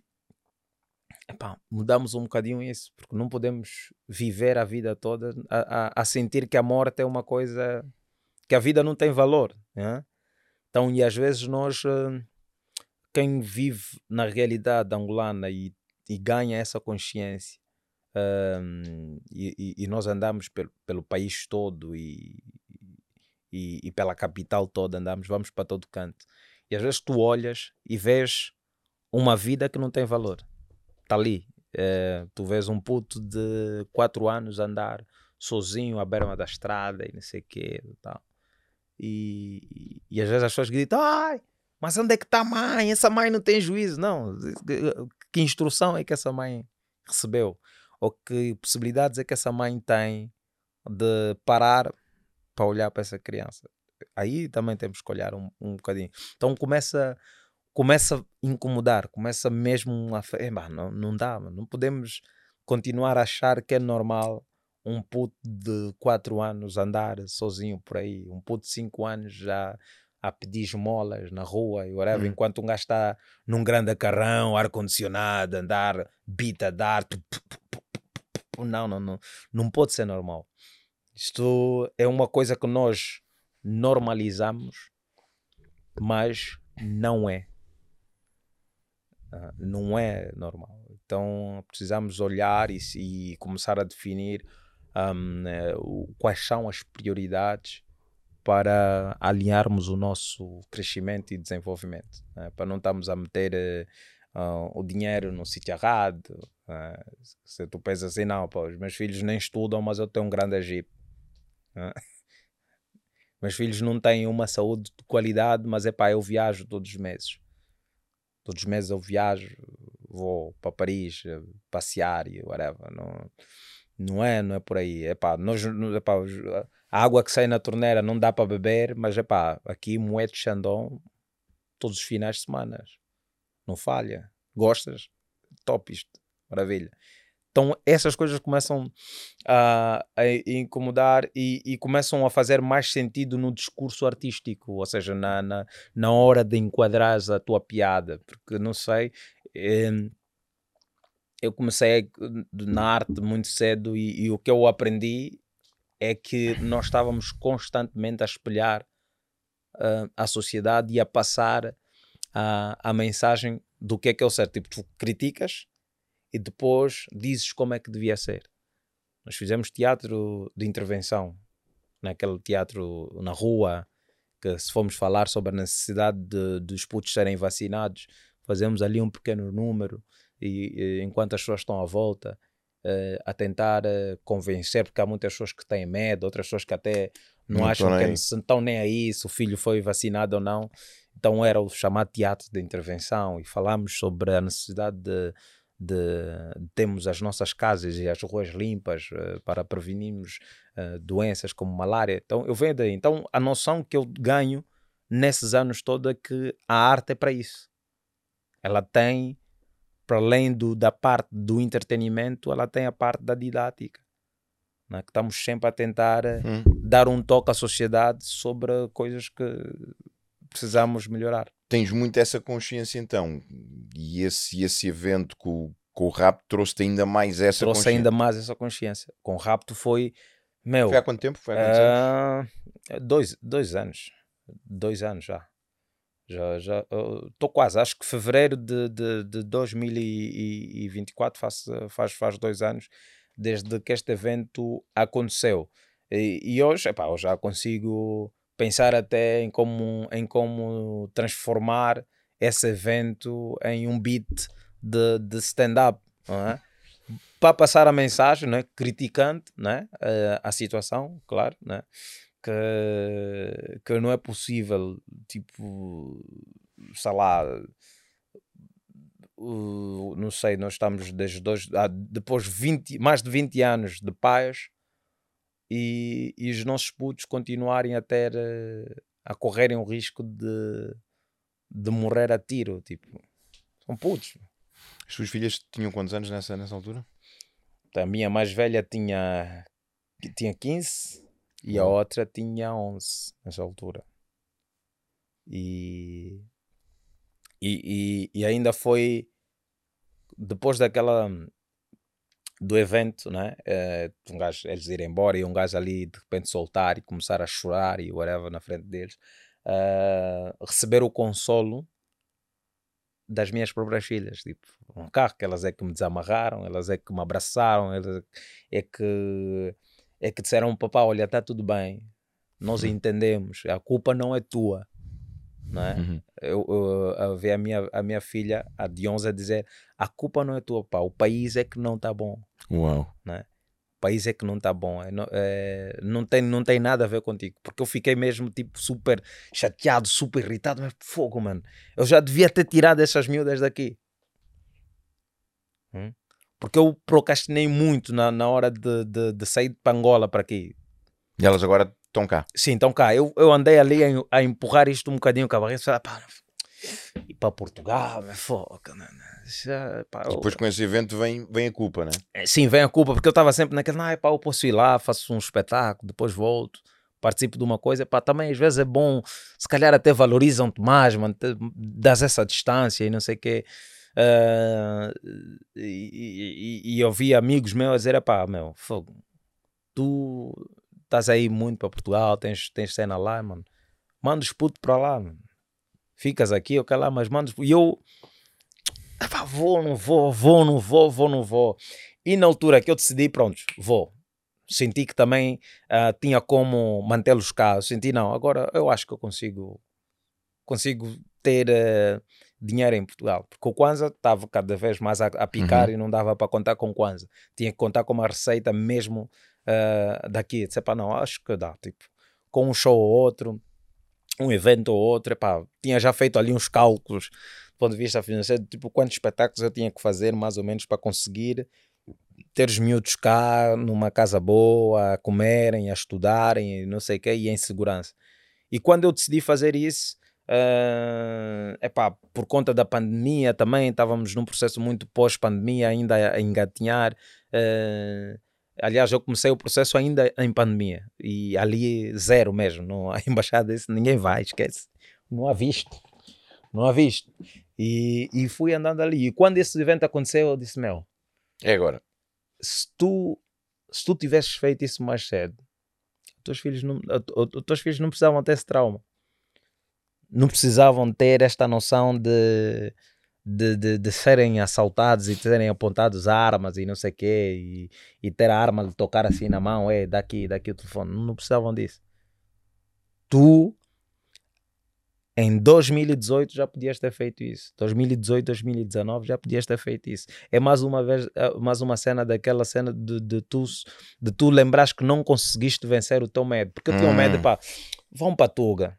Speaker 2: epá, mudamos um bocadinho isso, porque não podemos viver a vida toda a, a, a, sentir que a morte é uma coisa que a vida não tem valor. Né? Então, e às vezes nós, eh, quem vive na realidade angolana e, e ganha essa consciência, um, e, e, nós andamos pelo, pelo país todo e, e, e, pela capital toda, andamos, vamos para todo canto. E às vezes tu olhas e vês uma vida que não tem valor está ali. É, tu vês um puto de 4 anos andar sozinho à beira da estrada e não sei o quê tal. E, e, às vezes as pessoas gritam: ai, mas onde é que está a mãe? Essa mãe não tem juízo. Não, que instrução é que essa mãe recebeu? Ou que possibilidades é que essa mãe tem de parar para olhar para essa criança? Aí também temos que olhar um, um bocadinho. Então começa começa a incomodar, começa mesmo a. Não, não dá, não podemos continuar a achar que é normal um puto de 4 anos andar sozinho por aí, um puto de 5 anos já a pedir esmolas na rua e whatever, hum. enquanto um gajo está num grande carrão, ar-condicionado, andar, bita, dar. Não, não, não, não pode ser normal. Isto é uma coisa que nós normalizamos, mas não é. Uh, não é normal. Então precisamos olhar e, e começar a definir um, uh, eh, quais são as prioridades para alinharmos o nosso crescimento e desenvolvimento, né? para não estarmos a meter uh, o dinheiro no sítio errado. se tu pensas assim, não, pô, os meus filhos nem estudam, mas eu tenho um grande Jeep. [laughs] meus filhos não têm uma saúde de qualidade, mas é pá, eu viajo todos os meses todos os meses eu viajo, vou para Paris eh, passear e whatever. Não, não é, não é por aí. É pá, nós, epá, a água que sai na torneira não dá para beber, mas é pá, aqui moete Xandão todos os finais de semana. Não falha. Gostas? Top isto. Maravilha. Então essas coisas começam a, a incomodar e, e, começam a fazer mais sentido no discurso artístico, ou seja, na, na, na hora de enquadrar a tua piada, porque não sei. Eu comecei na arte muito cedo e, e, o que eu aprendi é que nós estávamos constantemente a espelhar uh, a sociedade e a passar a, a mensagem do que é que é o certo. Tipo, tu criticas, e depois dizes como é que devia ser. Nós fizemos teatro de intervenção, naquele teatro na rua, que se formos falar sobre a necessidade de, dos putos serem vacinados, fazemos ali um pequeno número e, e enquanto as pessoas estão à volta uh, a tentar uh, convencer, porque há muitas pessoas que têm medo, outras pessoas que até não, não acham que não estão nem aí se o filho foi vacinado ou não. Então era o chamado teatro de intervenção e falámos sobre a necessidade de de termos as nossas casas e as ruas limpas uh, para prevenirmos uh, doenças como malária. Então eu venho daí. Então a noção que eu ganho nesses anos todos é que a arte é para isso. Ela tem, para além do, da parte do entretenimento, ela tem a parte da didática. Né? Que estamos sempre a tentar eh, hum. dar um toque à sociedade sobre coisas que precisamos melhorar
Speaker 1: tens muito essa consciência então, e esse, esse evento com, com o rapto trouxe-te ainda mais essa
Speaker 2: trouxe consciência. ainda mais essa consciência. Com o rapto foi, meu...
Speaker 1: Foi há quanto tempo? Foi há quantos uh,
Speaker 2: anos? Dois, dois anos. Dois anos já. Já, já estou uh, quase, acho que fevereiro de, de, de 2024 faz, faz, faz dois anos. desde que este evento aconteceu. E, e hoje, epá, eu já consigo pensar até em como, em como transformar esse evento em um beat de, de stand-up. É? Para passar a mensagem, né? criticando né? a, a situação, claro, né? Que, que não é possível, tipo, sei lá, uh, não sei, nós estamos desde dois, ah, depois 20, mais de 20 anos de paz e, e os nossos putos continuarem a ter, uh, a correrem o risco de, de morrer a tiro, tipo, são putos.
Speaker 1: As suas filhas tinham quantos anos nessa, nessa altura?
Speaker 2: A minha mais velha tinha, tinha 15 e a outra tinha 11 nessa altura. E, e, e, e, ainda foi depois daquela do evento, né? É, um gajo, eles irem embora e um gajo ali de repente soltar e começar a chorar e whatever na frente deles, uh, receber o consolo das minhas próprias filhas, tipo, um carro que elas é que me desamarraram, elas é que me abraçaram, elas é que é que disseram papá, olha, está tudo bem, nós uhum. entendemos, a culpa não é tua. Não é? Uhum. Eu, eu, eu vi a minha, a minha filha, a de 11, a dizer: a culpa não é tua, pá, o país é que não está bom.
Speaker 1: Uau.
Speaker 2: Não é? O país é que não está bom. É, não, é, não, tem, não tem nada a ver contigo. Porque eu fiquei mesmo tipo super chateado, super irritado. Mas fogo, mano. Eu já devia ter tirado essas miúdas daqui. Hum? Porque eu procrastinei muito na, na hora de, de, de sair de Pangola para aqui.
Speaker 1: E elas agora estão cá?
Speaker 2: Sim, estão cá. Eu, eu andei ali a, a empurrar isto um bocadinho com a barriga. Falei, pá, ir para Portugal, é foca, né?
Speaker 1: Já, pá, eu... Depois com esse evento vem, vem a culpa, né?
Speaker 2: É, sim, vem a culpa, porque eu estava sempre naquele, não, é pá, eu posso ir lá, faço um espetáculo, depois volto, participo de uma coisa, pá, também às vezes é bom, se calhar até valorizam-te mais, mano, das essa distância e não sei o quê. Uh, e, e, e, eu vi amigos meus dizer: pá, meu, fogo, tu estás aí muito para Portugal, tens, tens cena lá, mano, manda os putos para lá, mano. ficas aqui, ok lá, mas manda E eu, pá, vou, não vou, vou, não vou, vou, não vou. E na altura que eu decidi, pronto, vou. Senti que também uh, tinha como mantê-los cá. Senti, não, agora eu acho que eu consigo, consigo ter. Uh, dinheiro em Portugal, porque o Kwanza estava cada vez mais a, a picar uhum. e não dava para contar com o Kwanza. Tinha que contar com uma receita mesmo uh, daqui. Disse, pá, não, acho que dá, tipo, com um show ou outro, um evento ou outro, epá, tinha já feito ali uns cálculos do ponto de vista financeiro, tipo, quantos espetáculos eu tinha que fazer mais ou menos para conseguir ter os miúdos cá numa casa boa, a comerem, a estudarem, não sei o que, e em segurança. E quando eu decidi fazer isso, Uh, epá, por conta da pandemia também estávamos num processo muito pós-pandemia ainda a engatinhar. Uh, aliás, eu comecei o processo ainda em pandemia e ali zero mesmo. Não, a [laughs] embaixada disse: ninguém vai, esquece. Não há visto, não há visto. E, e fui andando ali. E quando esse evento aconteceu, eu disse: Meu,
Speaker 1: é agora.
Speaker 2: Se tu, se tu tivesses feito isso mais cedo, os teus filhos não, os teus filhos não precisavam ter esse trauma não precisavam ter esta noção de, de, de, de serem assaltados e terem apontados armas e não sei o quê, e, e ter a arma de tocar assim na mão, é daqui, daqui o telefone. Não precisavam disso. Tu, em 2018, já podias ter feito isso. 2018, 2019, já podias ter feito isso. É mais uma vez, é mais uma cena daquela cena de, de, tu, de tu lembrares que não conseguiste vencer o teu medo. Porque eu tinha hum. medo, pá, vão para Tuga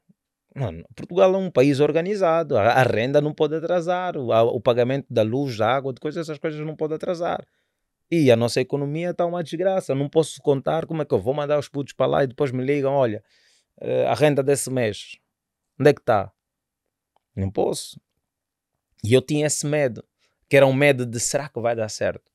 Speaker 2: Mano, Portugal é um país organizado, a, renda não pode atrasar, o, o, pagamento da luz, da água, de coisas, essas coisas não pode atrasar. E a nossa economia está uma desgraça, não posso contar como é que eu vou mandar os putos para lá e depois me ligam, olha, eh, a renda desse mês, onde é que está? Não posso. E eu tinha esse medo, que era um medo de será que vai dar certo?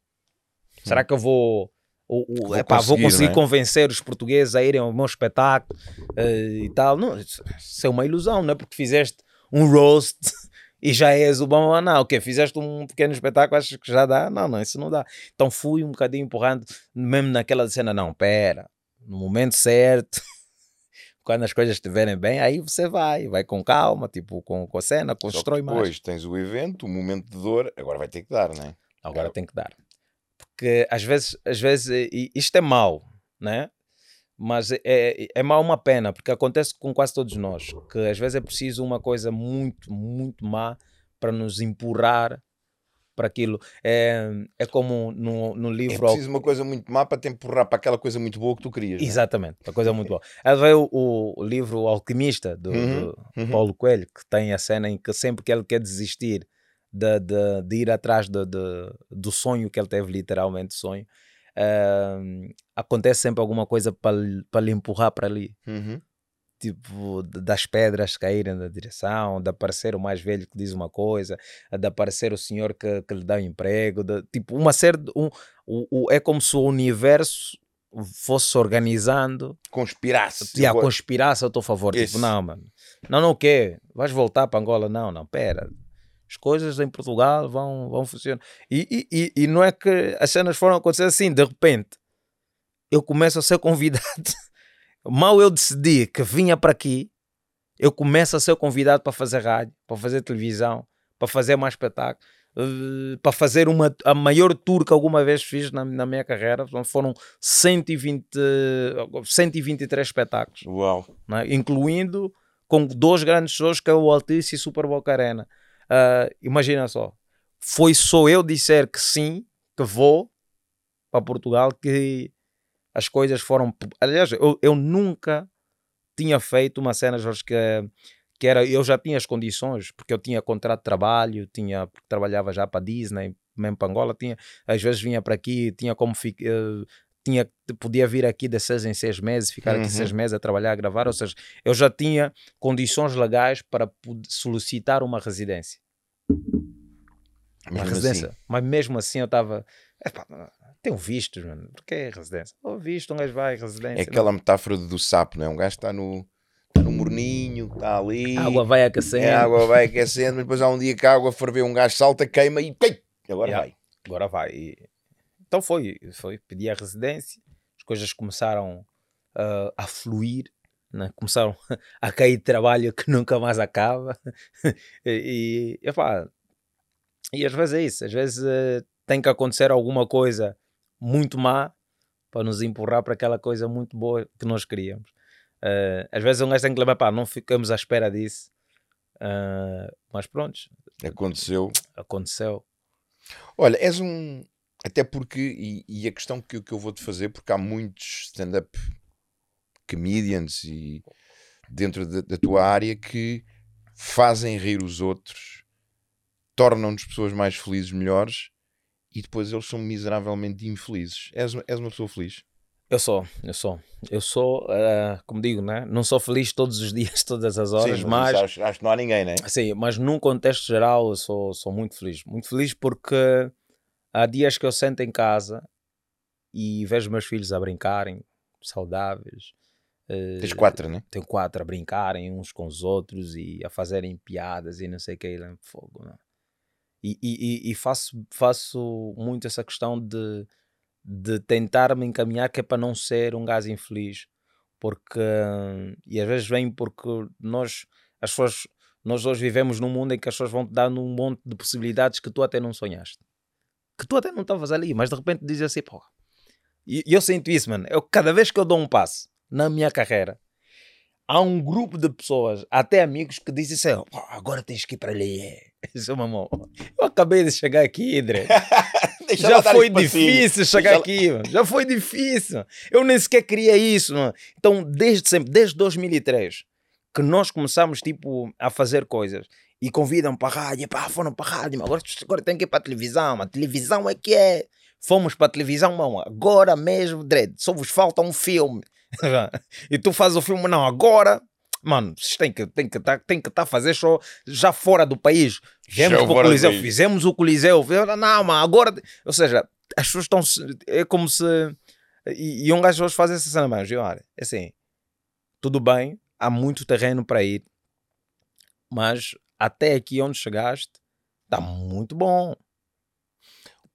Speaker 2: Será hum. que eu vou vou, epá, conseguir, vou conseguir é? convencer os portugueses a irem ao meu espetáculo uh, e tal. Não, isso, é uma ilusão, não é? Porque fizeste um roast [laughs] e já és o bom não, o que Fizeste um pequeno espetáculo, achas que já dá? Não, não, isso não dá. Então fui um bocadinho empurrando, mesmo naquela cena, não, pera, no momento certo, [laughs] quando as coisas estiverem bem, aí você vai, vai com calma, tipo, com, com a cena, constrói
Speaker 1: depois
Speaker 2: mais.
Speaker 1: Depois tens o evento, o momento de dor, agora vai ter que dar, não é?
Speaker 2: Agora é. tem que dar que às vezes, às vezes isto é mau, né? Mas é, é, é mal uma pena, porque acontece com quase todos nós, que às vezes é preciso uma coisa muito, muito má para nos empurrar para aquilo. É, é como no, no é livro. É
Speaker 1: preciso uma coisa muito má para te empurrar para aquela coisa muito boa que tu querias.
Speaker 2: É? Exatamente, a coisa muito boa. Aí veio o, o, livro Alquimista, do, uhum, do uhum. Paulo Coelho, que tem a cena em que sempre que ele quer desistir de, de, de ir atrás de, do sonho que ele teve, literalmente sonho, uh, acontece sempre alguma coisa para, lhe empurrar para ali.
Speaker 1: Uhum
Speaker 2: tipo, das pedras caírem na direção, de aparecer o mais velho que diz uma coisa, de aparecer o senhor que, que lhe dá um emprego, de, tipo, uma série um, o, o, é como se o universo fosse organizando.
Speaker 1: Conspirasse.
Speaker 2: E a conspirasse a teu favor. Tipo, não, mano. Não, não quer. Vais voltar para Angola? Não, não, pera. As coisas em Portugal vão, vão funcionar. E, e, e não é que as cenas foram acontecer assim, de repente. Eu começo a ser [laughs] convidado Mal eu decidi que vinha para aqui, eu começo a ser convidado para fazer rádio, para fazer televisão, para fazer mais espetáculo, uh, para fazer uma, a maior tour que alguma vez fiz na, na minha carreira. Foram 120, 123 espetáculos.
Speaker 1: Uau!
Speaker 2: É? Incluindo com dois grandes shows que é o Altice e Super Boca Arena. Uh, imagina só, foi só eu disser que sim, que vou para Portugal, que as coisas foram. Aliás, eu, eu nunca tinha feito uma cena, Jorge, que, que era. Eu já tinha as condições, porque eu tinha contrato de trabalho, tinha, trabalhava já para Disney, mesmo para Angola, tinha, às vezes vinha para aqui, tinha como. Uh, tinha, podia vir aqui de seis em seis meses, ficar aqui uhum. seis meses a trabalhar, a gravar, ou seja, eu já tinha condições legais para solicitar uma residência. Uma residência. Assim. Mas mesmo assim eu estava tem um visto, mano. Porque é residência. O visto, um gajo vai, residência.
Speaker 1: É aquela metáfora do sapo, não é? Um gajo está no, está no morninho, está ali.
Speaker 2: A água vai aquecendo.
Speaker 1: É, a água vai aquecendo, mas depois há um dia que a água ferveu, um gajo salta, queima e. Agora yeah. vai.
Speaker 2: Agora vai. E... Então foi, foi. Pedi a residência, as coisas começaram uh, a fluir. Né? Começaram [laughs] a cair de trabalho que nunca mais acaba. [laughs] e, e, epá, e às vezes é isso. Às vezes uh, tem que acontecer alguma coisa muito má para nos empurrar para aquela coisa muito boa que nós queríamos. Uh, às vezes um gajo tem que lembrar, pá, não ficamos à espera disso. Uh, mas pronto.
Speaker 1: Aconteceu.
Speaker 2: Aconteceu.
Speaker 1: Olha, és um. Até porque, e, e a questão que, que eu vou te fazer, porque há muitos stand-up comedians e dentro da, da tua área que fazem rir os outros, tornam-nos pessoas mais felizes, melhores e depois eles são miseravelmente infelizes. És, és uma pessoa feliz?
Speaker 2: Eu sou, eu sou. Eu sou, uh, como digo, né? não sou feliz todos os [laughs] dias, todas as horas, Sim, mas.
Speaker 1: mas acho, acho, que não há ninguém, né?
Speaker 2: Sim, mas num contexto geral eu sou, sou muito feliz. Muito feliz porque há dias que eu sento em casa e vejo meus filhos a brincarem, saudáveis.
Speaker 1: Uh, Tens quatro, né?
Speaker 2: Tenho quatro a brincarem uns com os outros e a fazerem piadas e não sei o que, fogo, não. E, e, e faço, faço muito essa questão de, de tentar me encaminhar que é para não ser um gajo infeliz. Porque, e às vezes vem porque nós, as pessoas, nós hoje vivemos num mundo em que as pessoas vão te dando um monte de possibilidades que tu até não sonhaste. Que tu até não estavas ali, mas de repente dizes assim, porra. E, eu sinto isso, mano. Eu, cada vez que eu dou um passo na minha carreira, há um grupo de pessoas, até amigos, que dizem assim: oh, agora tens que ir para ali. [laughs] Isso, mamão. Eu acabei de chegar aqui, André. [laughs] Já foi difícil chegar Deixa... aqui, mano. já foi difícil. Eu nem sequer queria isso. Mano. Então, desde sempre, desde 2003, que nós começamos tipo, a fazer coisas e convidam para a rádio, pá, foram para a rádio, agora, agora tem que ir para a televisão, a televisão é que é. Fomos para a televisão, mano, agora mesmo, Dredd, só vos falta um filme. [laughs] e tu fazes o filme, não, agora, mano, vocês têm que tem que tá, tem que estar tá a fazer show já fora do país. Viemos para o Coliseu, fizemos o Coliseu, não, mano, agora, ou seja, as pessoas estão, é como se, e, e um gajo hoje faz essa cena, mas olha, é assim, tudo bem, há muito terreno para ir, mas até aqui onde chegaste, está muito bom.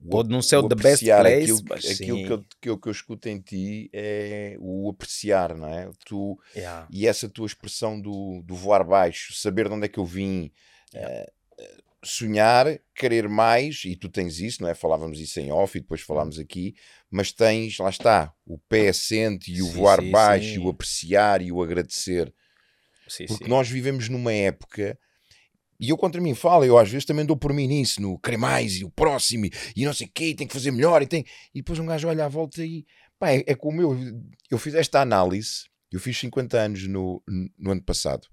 Speaker 2: Pode não ser o the best place,
Speaker 1: aquilo, mas aquilo que, eu, que, eu, que eu escuto em ti é o apreciar, não é? Tu,
Speaker 2: yeah.
Speaker 1: E essa tua expressão do, do voar baixo, saber de onde é que eu vim, yeah. uh, sonhar, querer mais, e tu tens isso, não é? Falávamos isso em off e depois falámos aqui, mas tens, lá está, o pé assente e o
Speaker 2: Sim,
Speaker 1: voar
Speaker 2: sim,
Speaker 1: baixo,
Speaker 2: sim.
Speaker 1: e o apreciar e o agradecer. Porque nós vivemos numa época, e eu contra mim falo, eu às vezes também dou por mim nisso, no querer mais, e o próximo, e, não sei o quê, e tem que fazer melhor, e, tem... e depois um gajo olha à volta e, pá, é, é como eu, eu fiz esta análise, eu fiz 50 anos no, no ano passado,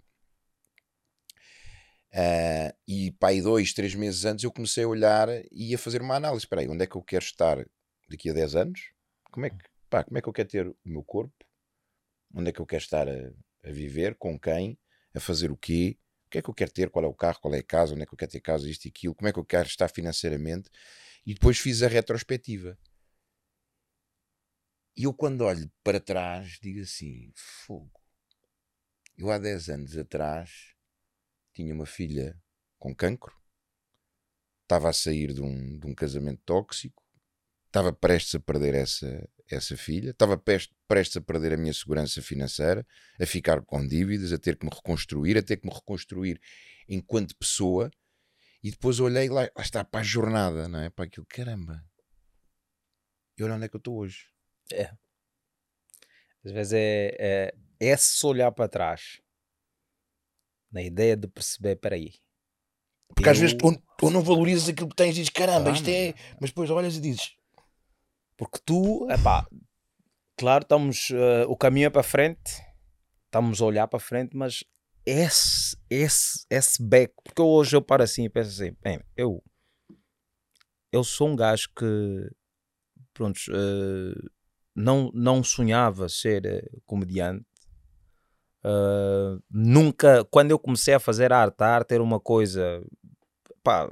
Speaker 1: Ah, e pá, dois, três meses antes eu comecei a olhar e ia fazer uma análise, espera aí, onde é que eu quero estar daqui a 10 anos? Como é que, pá, como é que eu quero ter o meu corpo? Onde é que eu quero estar a, a viver? Com quem? A fazer o quê? Que é que eu quero ter? Qual é o carro? Qual é a casa? Onde é que eu quero ter casa? Isto e aquilo? Como é que eu quero estar financeiramente? E depois fiz a retrospectiva. E eu, quando olho para trás, digo assim: fogo. Eu, há 10 anos atrás, tinha uma filha com cancro, estava a sair de um, de um casamento tóxico, estava prestes a perder essa, essa filha, estava prestes, a perder a minha segurança financeira, a ficar com dívidas, a ter que me reconstruir, a ter que me reconstruir enquanto pessoa. E depois olhei lá, lá está, para a jornada, não é? Para aquilo, caramba. E olha onde é que eu estou hoje.
Speaker 2: Às vezes é, é, é se olhar para trás na ideia de perceber, peraí.
Speaker 1: Porque às
Speaker 2: eu-
Speaker 1: vezes tu, tu não valorizas aquilo que tens e dizes, caramba,
Speaker 2: Ah,
Speaker 1: isto é. Mas depois olhas e dizes,
Speaker 2: Porque tu, epá, claro, estamos, eh, o caminho é para frente, estamos a olhar para frente, mas esse, esse, esse beco, porque hoje eu paro assim e penso assim, bem, eu, eu sou um gajo que, pronto, eh, não, não sonhava ser eh, comediante, Uh, nunca, quando eu comecei a fazer arte, a arte era uma coisa, pá,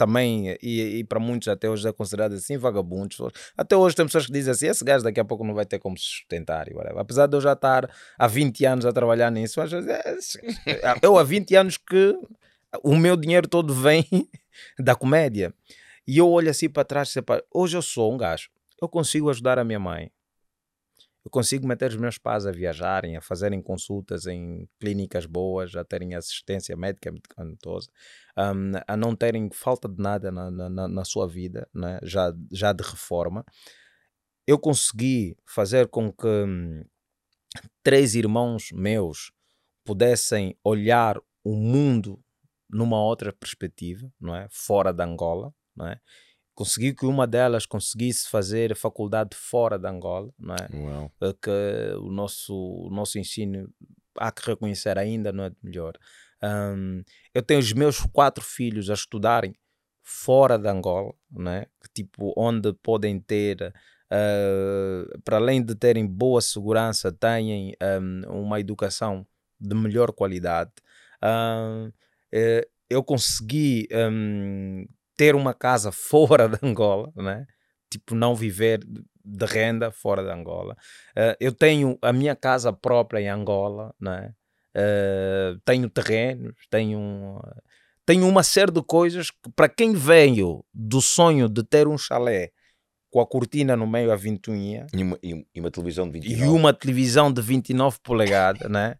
Speaker 2: também, e, e para muitos até hoje é considerado assim, vagabundos. Até hoje tem pessoas que dizem assim: esse gajo daqui a pouco não vai ter como se sustentar. E whatever. Apesar de eu já estar há 20 anos a trabalhar nisso, mas, é, eu há 20 anos que o meu dinheiro todo vem [laughs] da comédia. E eu olho assim para trás e hoje eu sou um gajo, eu consigo ajudar a minha mãe. Eu consigo meter os meus pais a viajarem, a fazerem consultas em clínicas boas, a terem assistência médica medicamentosa, um, a não terem falta de nada na, na, na sua vida, né? já, já de reforma. Eu consegui fazer com que hum, três irmãos meus pudessem olhar o mundo numa outra perspectiva, não é? fora da Angola. Não é? Consegui que uma delas conseguisse fazer faculdade fora de Angola, não é?
Speaker 1: Uau.
Speaker 2: Que o nosso, o nosso ensino há que reconhecer ainda não é de melhor. Um, eu tenho os meus quatro filhos a estudarem fora de Angola, né? tipo, onde podem ter, uh, para além de terem boa segurança, têm um, uma educação de melhor qualidade. Uh, eu consegui um, ter uma casa [laughs] fora de Angola, né? tipo, não viver de renda fora de Angola. Uh, eu tenho a minha casa própria em Angola, né? Uh, tenho terrenos, tenho, tenho uma série de coisas que, para quem veio do sonho de ter um chalé com a cortina no meio, a ventoinha,
Speaker 1: E uma, e, e uma televisão de 29.
Speaker 2: e uma televisão de 29 polegadas, né?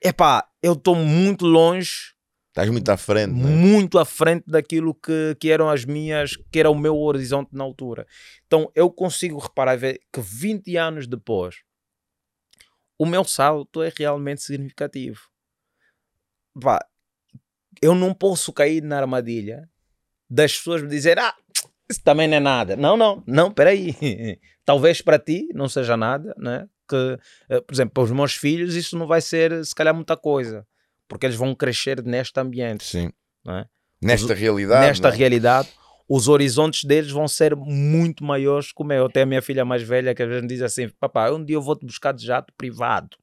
Speaker 2: Epá, eu estou muito longe
Speaker 1: Estás muito à frente, não é?
Speaker 2: muito à frente daquilo que, que eram as minhas, que era o meu horizonte na altura. Então eu consigo reparar ver que 20 anos depois o meu salto é realmente significativo. Pá, eu não posso cair na armadilha das pessoas me dizer ah, isso também não é nada. Não, não, não, peraí. [laughs] Talvez para ti não seja nada, né? Que, eh, por exemplo, para os meus filhos isso não vai ser se calhar muita coisa porque eles vão crescer neste ambiente.
Speaker 1: Sim.
Speaker 2: É?
Speaker 1: Nesta
Speaker 2: Os-
Speaker 1: realidade.
Speaker 2: Nesta
Speaker 1: não é?
Speaker 2: realidade, os horizontes deles vão ser muito maiores que o meu. Até a minha filha mais velha que às vezes me diz assim: Papá, um dia eu vou te buscar de jato privado,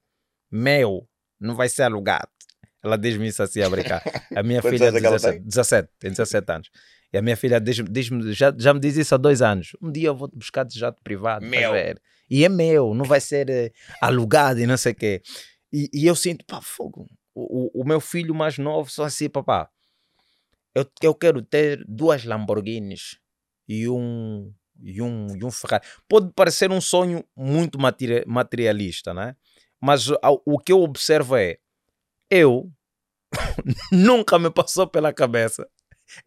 Speaker 2: meu, não vai ser alugado. Ela diz-me isso assim a brincar. A minha [laughs] filha
Speaker 1: anos é que ela
Speaker 2: 17, 17, tem 17 anos. E a minha filha diz, diz-me, já, já me diz isso há dois anos. Um dia eu vou te buscar de jato privado.
Speaker 1: Meu.
Speaker 2: E é meu, não vai ser eh, alugado e não sei o quê. E, e eu sinto, pá, fogo. O, o, meu filho mais novo só assim, papá. Eu, eu quero ter duas Lamborghinis e um, e um, e um Ferrari. Pode parecer um sonho muito materi- materialista, né? Mas o que eu observo é, eu [laughs] nunca me passou pela cabeça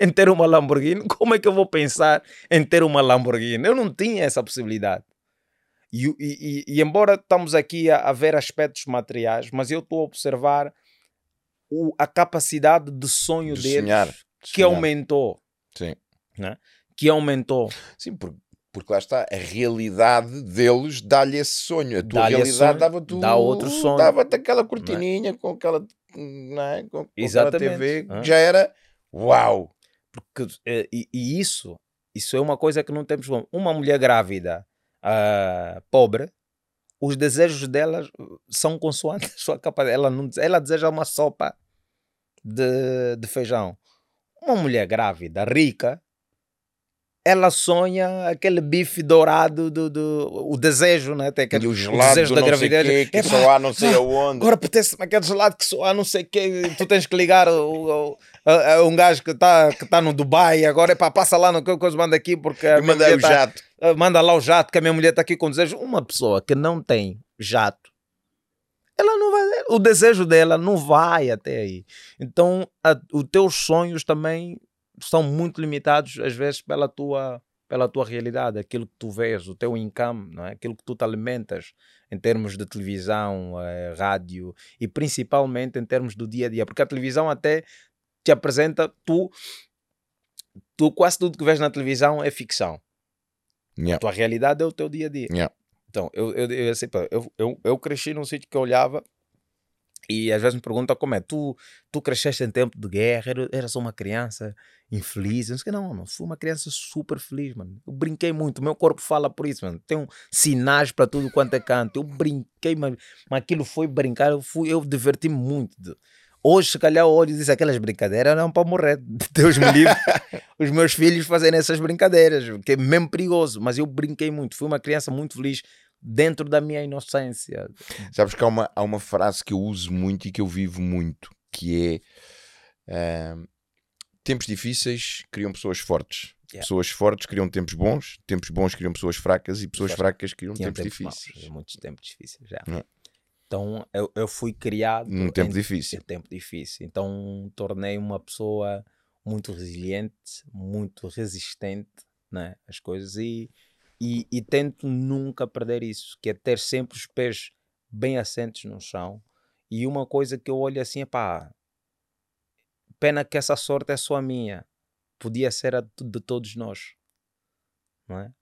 Speaker 2: em ter uma Lamborghini, como é que eu vou pensar em ter uma Lamborghini? Eu não tinha essa possibilidade. E, e, e embora estamos aqui a, a, ver aspectos materiais, mas eu estou a observar o, a capacidade de sonho de deles sonhar, de que aumentou.
Speaker 1: Sim.
Speaker 2: Né? Que aumentou.
Speaker 1: Sim, porque, porque lá está, a realidade deles dá-lhe esse sonho. A tua realidade dava-te
Speaker 2: dá outro sonho.
Speaker 1: Dava-te aquela é? cortininha com aquela, é? com, com Exatamente. aquela TV, ah. já era uau.
Speaker 2: Porque, eh, e, e, isso, isso é uma coisa que não temos. Uma mulher grávida uh, pobre, os desejos dela são consoantes a sua capacidade. Ela, não, ela deseja uma sopa de, de feijão. Uma mulher grávida, rica, ela sonha aquele bife dourado do, do o desejo, né? Tem aquele,
Speaker 1: e o gelado o desejo da gravidez. Quê, que só há não sei aonde.
Speaker 2: Agora apetece-me aquele gelado que só há não sei o quê. Tu tens que ligar o, o, a, a um gajo que está que tá no Dubai. Agora para passa lá no que coisa manda aqui porque a
Speaker 1: manda o tá, jato.
Speaker 2: Manda lá o jato que a minha mulher está aqui com desejo. Uma pessoa que não tem jato, ela não vai. O desejo dela não vai até aí. Então, a, os teus sonhos também são muito limitados às vezes pela tua pela tua realidade, aquilo que tu vês, o teu income, não é? aquilo que tu te alimentas em termos de televisão, eh, rádio e principalmente em termos do dia a dia, porque a televisão até te apresenta tu, tu quase tudo que vês na televisão é ficção.
Speaker 1: Yeah.
Speaker 2: A tua realidade é o teu dia a dia.
Speaker 1: Yeah.
Speaker 2: Então, eu, eu, eu, eu, eu, eu cresci num sítio que eu olhava e às vezes me perguntam como é, tu, tu cresceste em tempo de guerra, eras uma criança infeliz, não sei não, não, fui uma criança super feliz, mano. Eu brinquei muito, meu corpo fala por isso, mano. Tem sinais para tudo quanto é canto. Eu brinquei, mas, mas aquilo foi brincar, eu, fui, eu diverti-me muito. Hoje, se calhar, olho e diz aquelas brincadeiras não para morrer. [laughs] Deus me livre [laughs] os meus filhos fazerem essas brincadeiras, que é mesmo perigoso. Mas eu brinquei muito, fui uma criança muito feliz dentro da minha inocência.
Speaker 1: Sabes que há uma, há uma frase que eu uso muito e que eu vivo muito, que é uh, tempos difíceis criam pessoas fortes. Yeah. Pessoas fortes criam tempos bons, tempos bons criam pessoas fracas e pessoas fracas criam tempos, tempos difíceis.
Speaker 2: Maus, muitos tempos difíceis já. É. Então eu, eu fui criado
Speaker 1: num tempo difícil.
Speaker 2: Em tempo difícil. Então tornei uma pessoa muito resiliente, muito resistente né, às coisas e e, e, tento nunca perder isso, que é ter sempre os pés bem assentos no chão. E uma coisa que eu olho assim é pá, pena que essa sorte é só minha, podia ser a de todos nós, não é?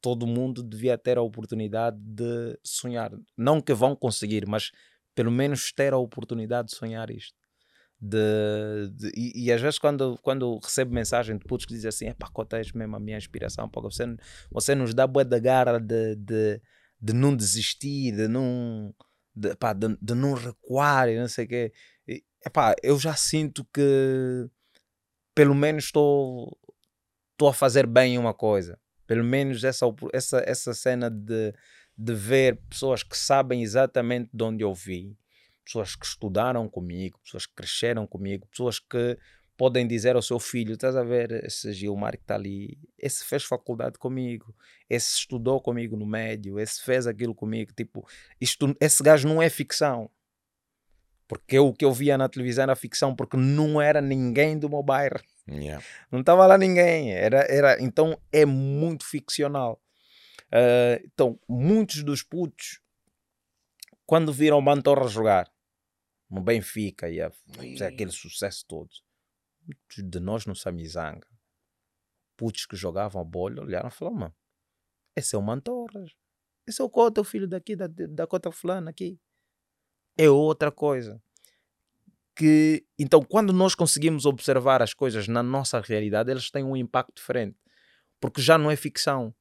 Speaker 2: Todo mundo devia ter a oportunidade de sonhar. Não que vão conseguir, mas pelo menos ter a oportunidade de sonhar isto de, de e, e, às vezes quando, quando recebo mensagem de putos que dizem assim, é pá, és mesmo a minha inspiração, porque você, você nos dá boa da garra de, de, de não desistir, de não, de, pá, de, de não recuar e não sei o quê. E, epá, eu já sinto que pelo menos estou a fazer bem uma coisa. Pelo menos essa, essa, essa cena de, de ver pessoas que sabem exatamente de onde eu vim pessoas que estudaram comigo, pessoas que cresceram comigo, pessoas que podem dizer ao seu filho: estás a ver esse Gilmar que está ali, esse fez faculdade comigo, esse estudou comigo no médio, esse fez aquilo comigo. Tipo, isto, esse gajo não é ficção. Porque o que eu via na televisão era ficção, porque não era ninguém do meu bairro.
Speaker 1: Yeah.
Speaker 2: Não estava lá ninguém. Era, era, então é muito ficcional. Uh, então, muitos dos putos, quando viram o Mantorra jogar, no Benfica e a fazer aquele sucesso todo. Muitos de nós no Samizanga, putos que jogavam a bola, olharam e falaram: mano, esse é o Mantorras, esse é o Cota, o filho daqui, da, da Cota Fulana aqui. É outra coisa. Que, então, quando nós conseguimos observar as coisas na nossa realidade, elas têm um impacto diferente. Porque já não é ficção.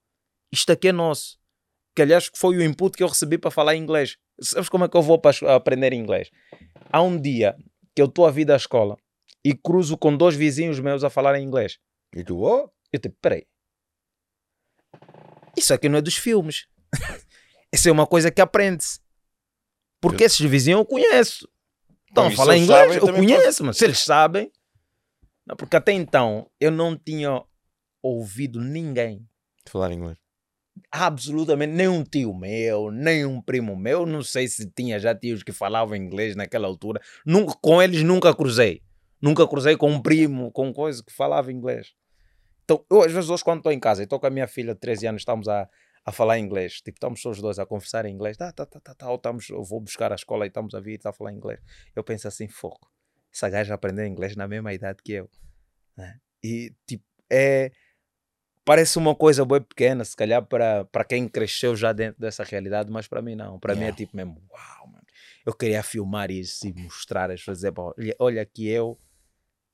Speaker 2: Isto aqui é nosso. Que aliás foi o input que eu recebi para falar inglês. Sabes como é que eu vou para aprender inglês? Há um dia que eu estou a vir da escola e cruzo com dois vizinhos meus a falar em inglês.
Speaker 1: E tu, oh?
Speaker 2: Eu tipo, peraí. Isso aqui não é dos filmes. [laughs] Isso é uma coisa que aprende-se. Porque eu... esses vizinhos eu conheço. Estão a falar inglês, sabem, eu conheço, posso... mas se eles sabem. Não, porque até então eu não tinha ouvido ninguém
Speaker 1: falar inglês
Speaker 2: absolutamente nenhum tio meu, nem um primo meu, não sei se tinha já tios que falavam inglês naquela altura, nunca, com eles nunca cruzei. Nunca cruzei com um primo, com coisa que falava inglês. Então, eu às vezes hoje quando estou em casa estou com a minha filha de 13 anos, estamos a, a falar inglês, tipo, estamos os dois a conversar em inglês, tá, tá, tá, tá, tá, estamos, eu vou buscar a escola e estamos a vir e está a falar inglês. Eu penso assim, foco, essa gaja aprendeu inglês na mesma idade que eu. Né? E, tipo, é parece uma coisa bem pequena, se calhar para, para quem cresceu já dentro dessa realidade, mas para mim não. Para yeah. mim é tipo mesmo, uau, mano. Eu queria filmar isso e mostrar as dizer, olha, olha aqui eu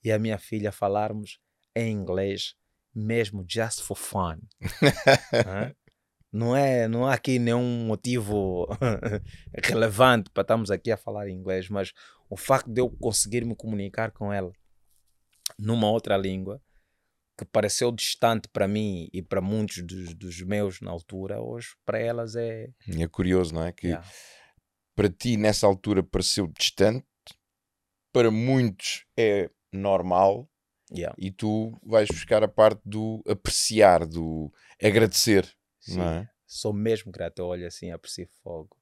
Speaker 2: e a minha filha falarmos em inglês, mesmo just for fun. [laughs] não é, não há aqui nenhum motivo [laughs] relevante para estarmos aqui a falar inglês, mas o facto de eu conseguir me comunicar com ela numa outra língua que pareceu distante para mim e para muitos dos, dos, meus na altura, hoje para elas é.
Speaker 1: É curioso, não é? Que yeah. para ti nessa altura pareceu distante, para muitos é normal yeah. e tu vais buscar a parte do apreciar, do agradecer. Sim, não é?
Speaker 2: sou mesmo grato. Eu olho assim, aprecio fogo.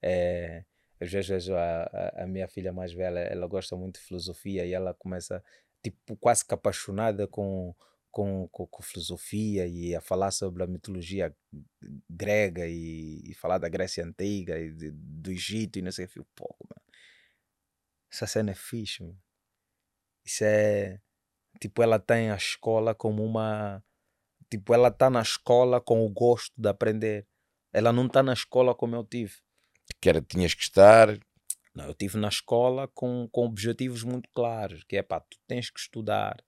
Speaker 2: É, vejo a, a, a minha filha mais velha, ela gosta muito de filosofia e ela começa tipo quase que apaixonada com com, com, com, filosofia e a falar sobre a mitologia grega e, e falar da Grécia Antiga e de, do Egito e não sei o que. Pouco, mano. Essa cena é fixe, mano. Isso é. Tipo, ela tem a escola como uma. Tipo, ela está na escola com o gosto de aprender. Ela não está na escola como eu tive.
Speaker 1: Que era, tinhas que estar.
Speaker 2: Não, eu tive na escola com, com objetivos muito claros, que é pá, tu tens que estudar,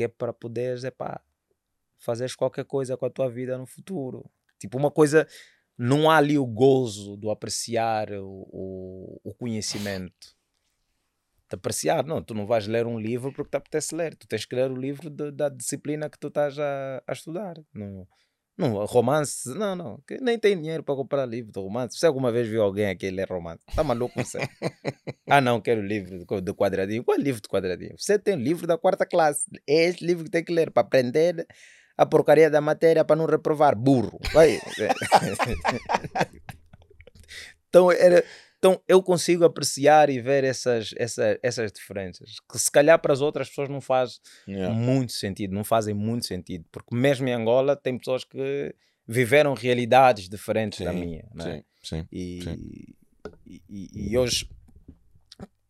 Speaker 2: que é para poderes, é pá, fazeres qualquer coisa com a tua vida no futuro. Tipo, uma coisa, não há ali o gozo do apreciar o, o, o conhecimento. De apreciar, não, tu não vais ler um livro porque te apetece ler, tu tens que ler o livro de, da disciplina que tu estás a, a estudar. Não, não, romance, não, não. Nem tem dinheiro para comprar livro de romance. Você alguma vez viu alguém aqui ler romance? Tá maluco você? [laughs] ah, não, quero livro de quadradinho. Qual é livro de quadradinho? Você tem livro da quarta classe. É esse livro que tem que ler para aprender a porcaria da matéria para não reprovar. Burro. Vai. [laughs] então, era, então eu consigo apreciar e ver essas, essas, essas diferenças que se calhar para as outras pessoas não faz yeah. muito sentido, não fazem muito sentido, porque mesmo em Angola tem pessoas que viveram realidades diferentes sim, da minha,
Speaker 1: né? sim, sim,
Speaker 2: e,
Speaker 1: sim.
Speaker 2: E, e, e, hoje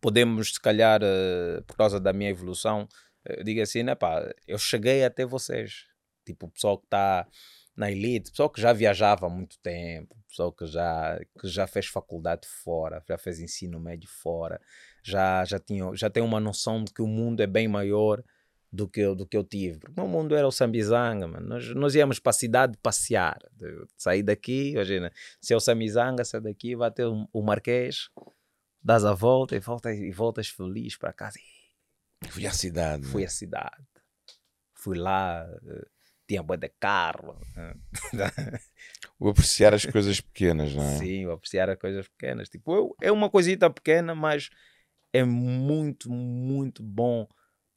Speaker 2: podemos se calhar uh, por causa da minha evolução, uh, eu digo assim, né, pá, eu cheguei até vocês, tipo o pessoal que está na elite, pessoal que já viajava há muito tempo, pessoal que já, que já fez faculdade fora, já fez ensino médio fora, já, já, tinha, já tem uma noção de que o mundo é bem maior do que, eu, do que eu tive. Porque o meu mundo era o Sambizanga, mano. Nós, nós íamos para a cidade passear. Sair daqui, imagina, se é o Sambizanga, sai daqui, vai ter o, o Marquês, dás a volta e, volta, e voltas feliz para casa.
Speaker 1: Fui à cidade.
Speaker 2: Fui
Speaker 1: né?
Speaker 2: à cidade. Fui lá. Uh, tinha boa de carro.
Speaker 1: O apreciar as coisas pequenas, não é?
Speaker 2: Sim, o apreciar as coisas pequenas. Tipo, eu, é uma coisita pequena, mas é muito, muito bom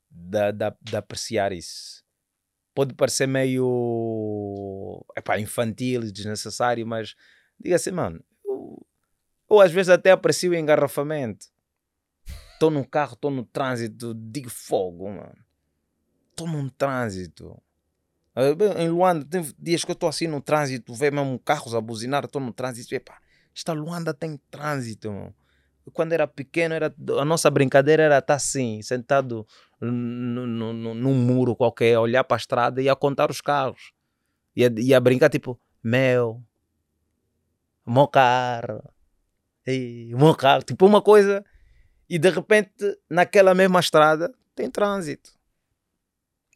Speaker 2: de, de, de apreciar isso. Pode parecer meio epá, infantil e desnecessário, mas diga assim, mano, eu, eu às vezes até aprecio o engarrafamento. Estou no carro, estou no trânsito, digo fogo, mano. Estou num trânsito Uh, em Luanda, tem dias que eu estou assim no trânsito, vê mesmo carros a buzinar, estou no trânsito, epa, esta Luanda tem trânsito, mano. Quando era pequeno, era, a nossa brincadeira era estar assim, sentado num muro qualquer, olhar para a estrada e a contar os carros. E a, e a brincar tipo, meu, meu carro, ei, meu carro, tipo uma coisa. E de repente, naquela mesma estrada, tem trânsito.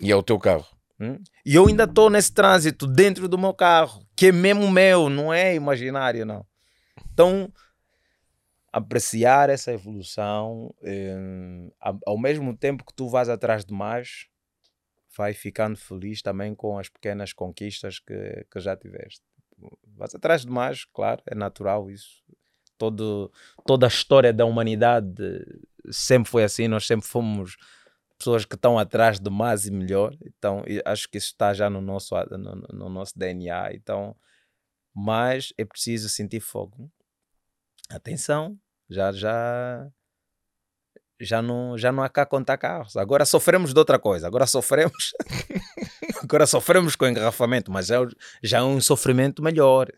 Speaker 1: E é o teu carro?
Speaker 2: Hum? E eu ainda estou nesse trânsito dentro do meu carro, que é mesmo meu, não é imaginário, não. Então, apreciar essa evolução, eh, ao mesmo tempo que tu vais atrás de mais, vai ficando feliz também com as pequenas conquistas que, que já tiveste. Vais atrás de mais, claro, é natural isso. Todo, toda a história da humanidade sempre foi assim, nós sempre fomos pessoas que estão atrás de mais e melhor. Então, acho que isso está já no nosso, no, no nosso DNA. Então, mas é preciso sentir fogo. Atenção, já já já não, já não há cá contar carros. Agora sofremos de outra coisa. Agora sofremos. [laughs] agora sofremos com engarrafamento, mas é, já é um sofrimento melhor.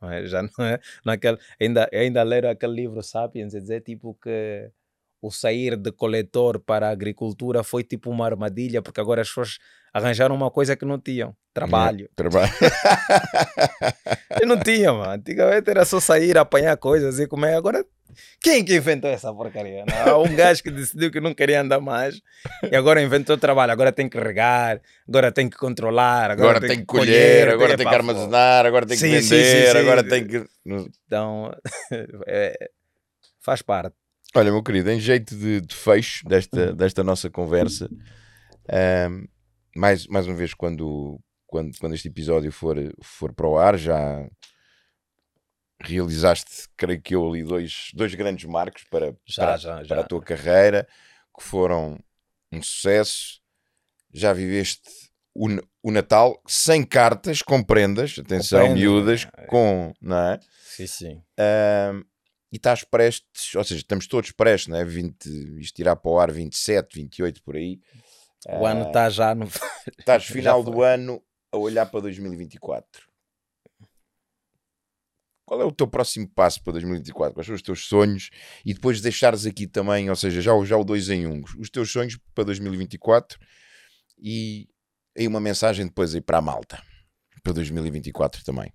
Speaker 2: Não é? Já não é naquele, ainda, ainda ler aquele livro Sapiens e dizer tipo que o sair de coletor para a agricultura foi tipo uma armadilha, porque agora as pessoas arranjaram uma coisa que não tinham: trabalho.
Speaker 1: Trabalho. [laughs]
Speaker 2: Eu não tinha, mano. Antigamente era só sair, apanhar coisas e comer. Agora, quem que inventou essa porcaria? Não? Há um gajo que decidiu que não queria andar mais e agora inventou trabalho. Agora tem que regar, agora tem que controlar, agora,
Speaker 1: Agora
Speaker 2: tem,
Speaker 1: tem que colher, agora tem que armazenar, agora tem que
Speaker 2: Sim, sim,
Speaker 1: vender,
Speaker 2: sim, sim.
Speaker 1: agora tem que.
Speaker 2: Então, [laughs] é, faz parte.
Speaker 1: Olha, meu querido, em jeito de, de fecho desta, desta nossa conversa, ahm, mais, mais uma vez, quando, quando, quando este episódio for, for para o ar, já realizaste, creio que eu, ali dois, dois grandes marcos para,
Speaker 2: Já,
Speaker 1: para,
Speaker 2: já,
Speaker 1: para
Speaker 2: já.
Speaker 1: a tua carreira, que foram um sucesso. Já viveste o, o Natal sem cartas, com prendas, atenção, miúdas,
Speaker 2: né?
Speaker 1: com, não é?
Speaker 2: Sim, sim.
Speaker 1: Ahm, e estás prestes, ou seja, estamos todos prestes, não é? 20, isto irá para o ar 27, 28 por aí.
Speaker 2: O ano está já no. [laughs]
Speaker 1: Estás final do ano a olhar para 2024. Qual é o teu próximo passo para 2024? Quais são os teus sonhos? E depois deixares aqui também, ou seja, já, o- já o dois em um, os teus sonhos para 2024 e aí uma mensagem depois aí para a malta, para 2024 também.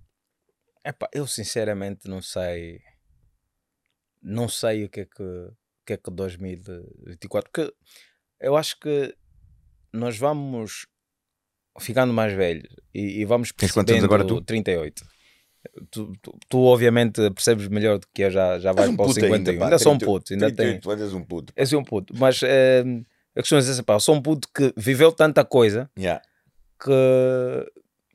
Speaker 2: Epá, eu sinceramente não sei. Não sei o que é que, o que, é que 2024. Porque eu acho que nós vamos ficando mais velhos e, e vamos
Speaker 1: Tens
Speaker 2: percebendo
Speaker 1: agora, tu?
Speaker 2: 38. Tu, tu, tu, obviamente percebes melhor do que eu já, já vais
Speaker 1: um
Speaker 2: para o
Speaker 1: puto
Speaker 2: 51.
Speaker 1: ainda,
Speaker 2: Ainda, sou um
Speaker 1: 38,
Speaker 2: puto, ainda tenho.
Speaker 1: 38, ainda és um puto.
Speaker 2: Eu sou um puto, mas eh, a questão é dizer assim, pá, eu sou um puto que viveu tanta coisa
Speaker 1: Yeah.
Speaker 2: que,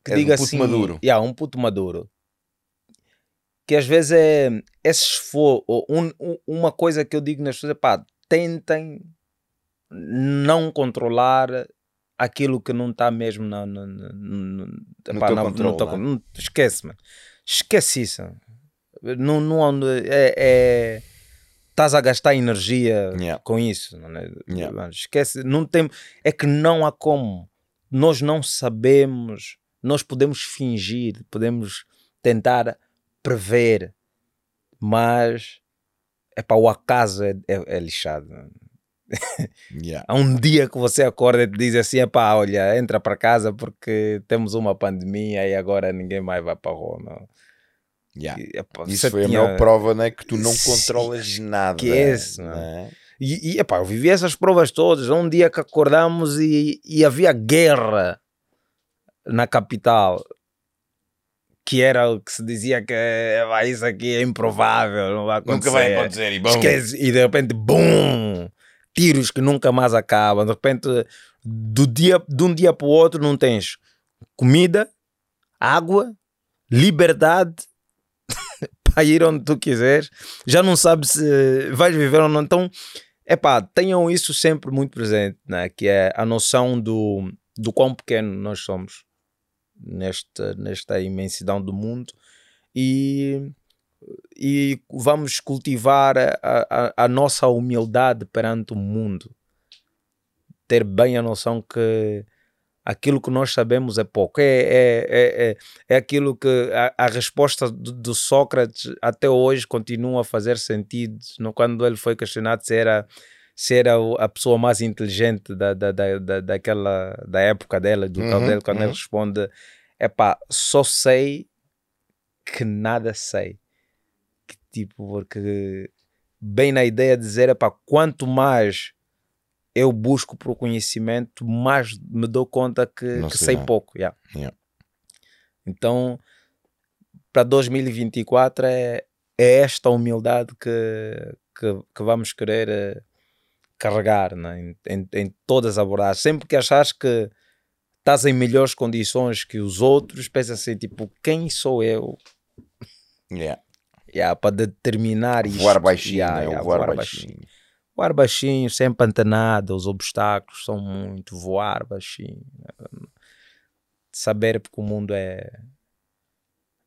Speaker 2: que
Speaker 1: um
Speaker 2: diga
Speaker 1: puto
Speaker 2: assim,
Speaker 1: maduro.
Speaker 2: Yeah, um puto maduro. Que às vezes é esse esforço, ou um- um- uma coisa que eu digo nas pessoas é pá, tentem não controlar aquilo que não está mesmo na, na, na, no,
Speaker 1: No
Speaker 2: na-
Speaker 1: controle,
Speaker 2: teu
Speaker 1: né?
Speaker 2: con- não- esquece, mano. Esquece isso. Não, não é, é- estás a gastar energia
Speaker 1: Yeah.
Speaker 2: com isso. Não é?
Speaker 1: Yeah.
Speaker 2: Mano, esquece, não tem, é que não há como. Nós não sabemos, nós podemos fingir, podemos tentar prever, mas é para o acaso é, é, é lixado.
Speaker 1: Yeah. [laughs]
Speaker 2: Há um dia que você acorda e te diz assim: epá, olha, entra para casa porque temos uma pandemia e agora ninguém mais vai para Roma.
Speaker 1: Yeah.
Speaker 2: E, epá,
Speaker 1: Isso foi a
Speaker 2: tinha-
Speaker 1: maior prova, né? Que tu não
Speaker 2: Sim,
Speaker 1: controlas nada.
Speaker 2: esquece,
Speaker 1: né?
Speaker 2: E, e epá, eu vivi essas provas todas. Um dia que acordamos e, e havia guerra na capital, que era o que se dizia que "Epá, isso aqui é improvável, não vai acontecer.
Speaker 1: Nunca vai acontecer. E bom,
Speaker 2: Esquece, e de repente, bum! Tiros que nunca mais acabam. De repente, do dia, de um dia para o outro, não tens comida, água, liberdade [laughs] para ir onde tu quiseres. Já não sabes se vais viver ou não. Então, epá, tenham isso sempre muito presente, né? que é a noção do, do quão pequeno nós somos nesta, nesta imensidão do mundo e, e vamos cultivar a, a, a nossa humildade perante o mundo. Ter bem a noção que aquilo que nós sabemos é pouco. É, é, é, é, é aquilo que a, a resposta do, do Sócrates até hoje continua a fazer sentido. No, quando ele foi questionado se era, se era o- a pessoa mais inteligente da, da, da, da, daquela, da época dela, do tal
Speaker 1: Uhum,
Speaker 2: dele, quando
Speaker 1: uhum.
Speaker 2: ele responde: é pá, só sei que nada sei. Que tipo, porque bem na ideia de dizer, é pá, quanto mais eu busco por conhecimento, mais me dou conta que, que
Speaker 1: sei
Speaker 2: sei pouco. yeah.
Speaker 1: Yeah.
Speaker 2: Então, para 2024 é, é esta humildade que, que, que vamos querer eh, carregar né? em, em, em todas as abordagens. Sempre que achares que estás em melhores condições que os outros, pensa assim, tipo, quem sou eu
Speaker 1: Yeah.
Speaker 2: yeah, para determinar isto?
Speaker 1: Voar baixinho,
Speaker 2: Yeah,
Speaker 1: né?
Speaker 2: yeah,
Speaker 1: o voar, baixinho.
Speaker 2: Voar baixinho, sempre antenado, os obstáculos são muito, voar baixinho. Saber que o mundo é.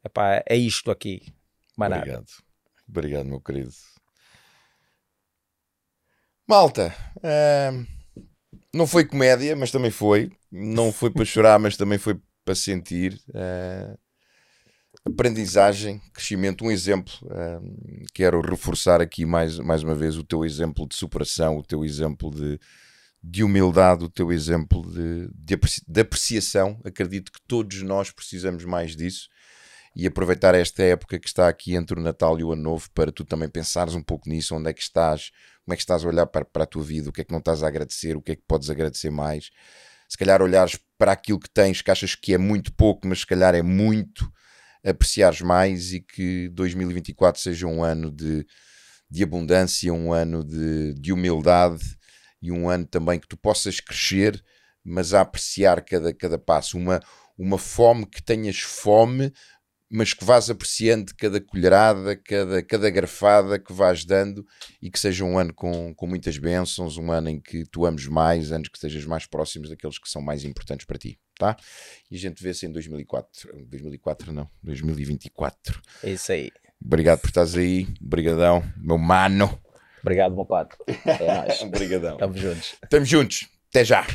Speaker 2: Epá, é isto aqui. Mais nada.
Speaker 1: Obrigado. Obrigado, meu querido. Malta, uh, não foi comédia, mas também foi. Não foi para chorar, mas também foi para sentir. Uh, aprendizagem, crescimento, um exemplo. Uh, quero reforçar aqui mais, mais uma vez o teu exemplo de superação, o teu exemplo de, de humildade, o teu exemplo de, de apreciação. Acredito que todos nós precisamos mais disso e aproveitar esta época que está aqui entre o Natal e o Ano Novo para tu também pensares um pouco nisso, onde é que estás, como é que estás a olhar para, para a tua vida, o que é que não estás a agradecer, o que é que podes agradecer mais. Se calhar olhares para aquilo que tens, que achas que é muito pouco, mas se calhar é muito, apreciares mais e que 2024 seja um ano de, de abundância, um ano de, de humildade e um ano também que tu possas crescer, mas a apreciar cada, cada passo. Uma, uma fome que tenhas fome, mas que vás apreciando cada colherada, cada, cada garfada que vais dando e que seja um ano com, com muitas bênçãos, um ano em que tu ames mais, anos que estejas mais próximos daqueles que são mais importantes para ti tá? E a gente vê-se em 2004. 2004 não, 2024.
Speaker 2: É isso aí.
Speaker 1: Obrigado por estares aí. Obrigadão, meu mano.
Speaker 2: Obrigado, meu pato. É nóis. [laughs]
Speaker 1: Obrigadão.
Speaker 2: Estamos juntos.
Speaker 1: Estamos juntos. Até já.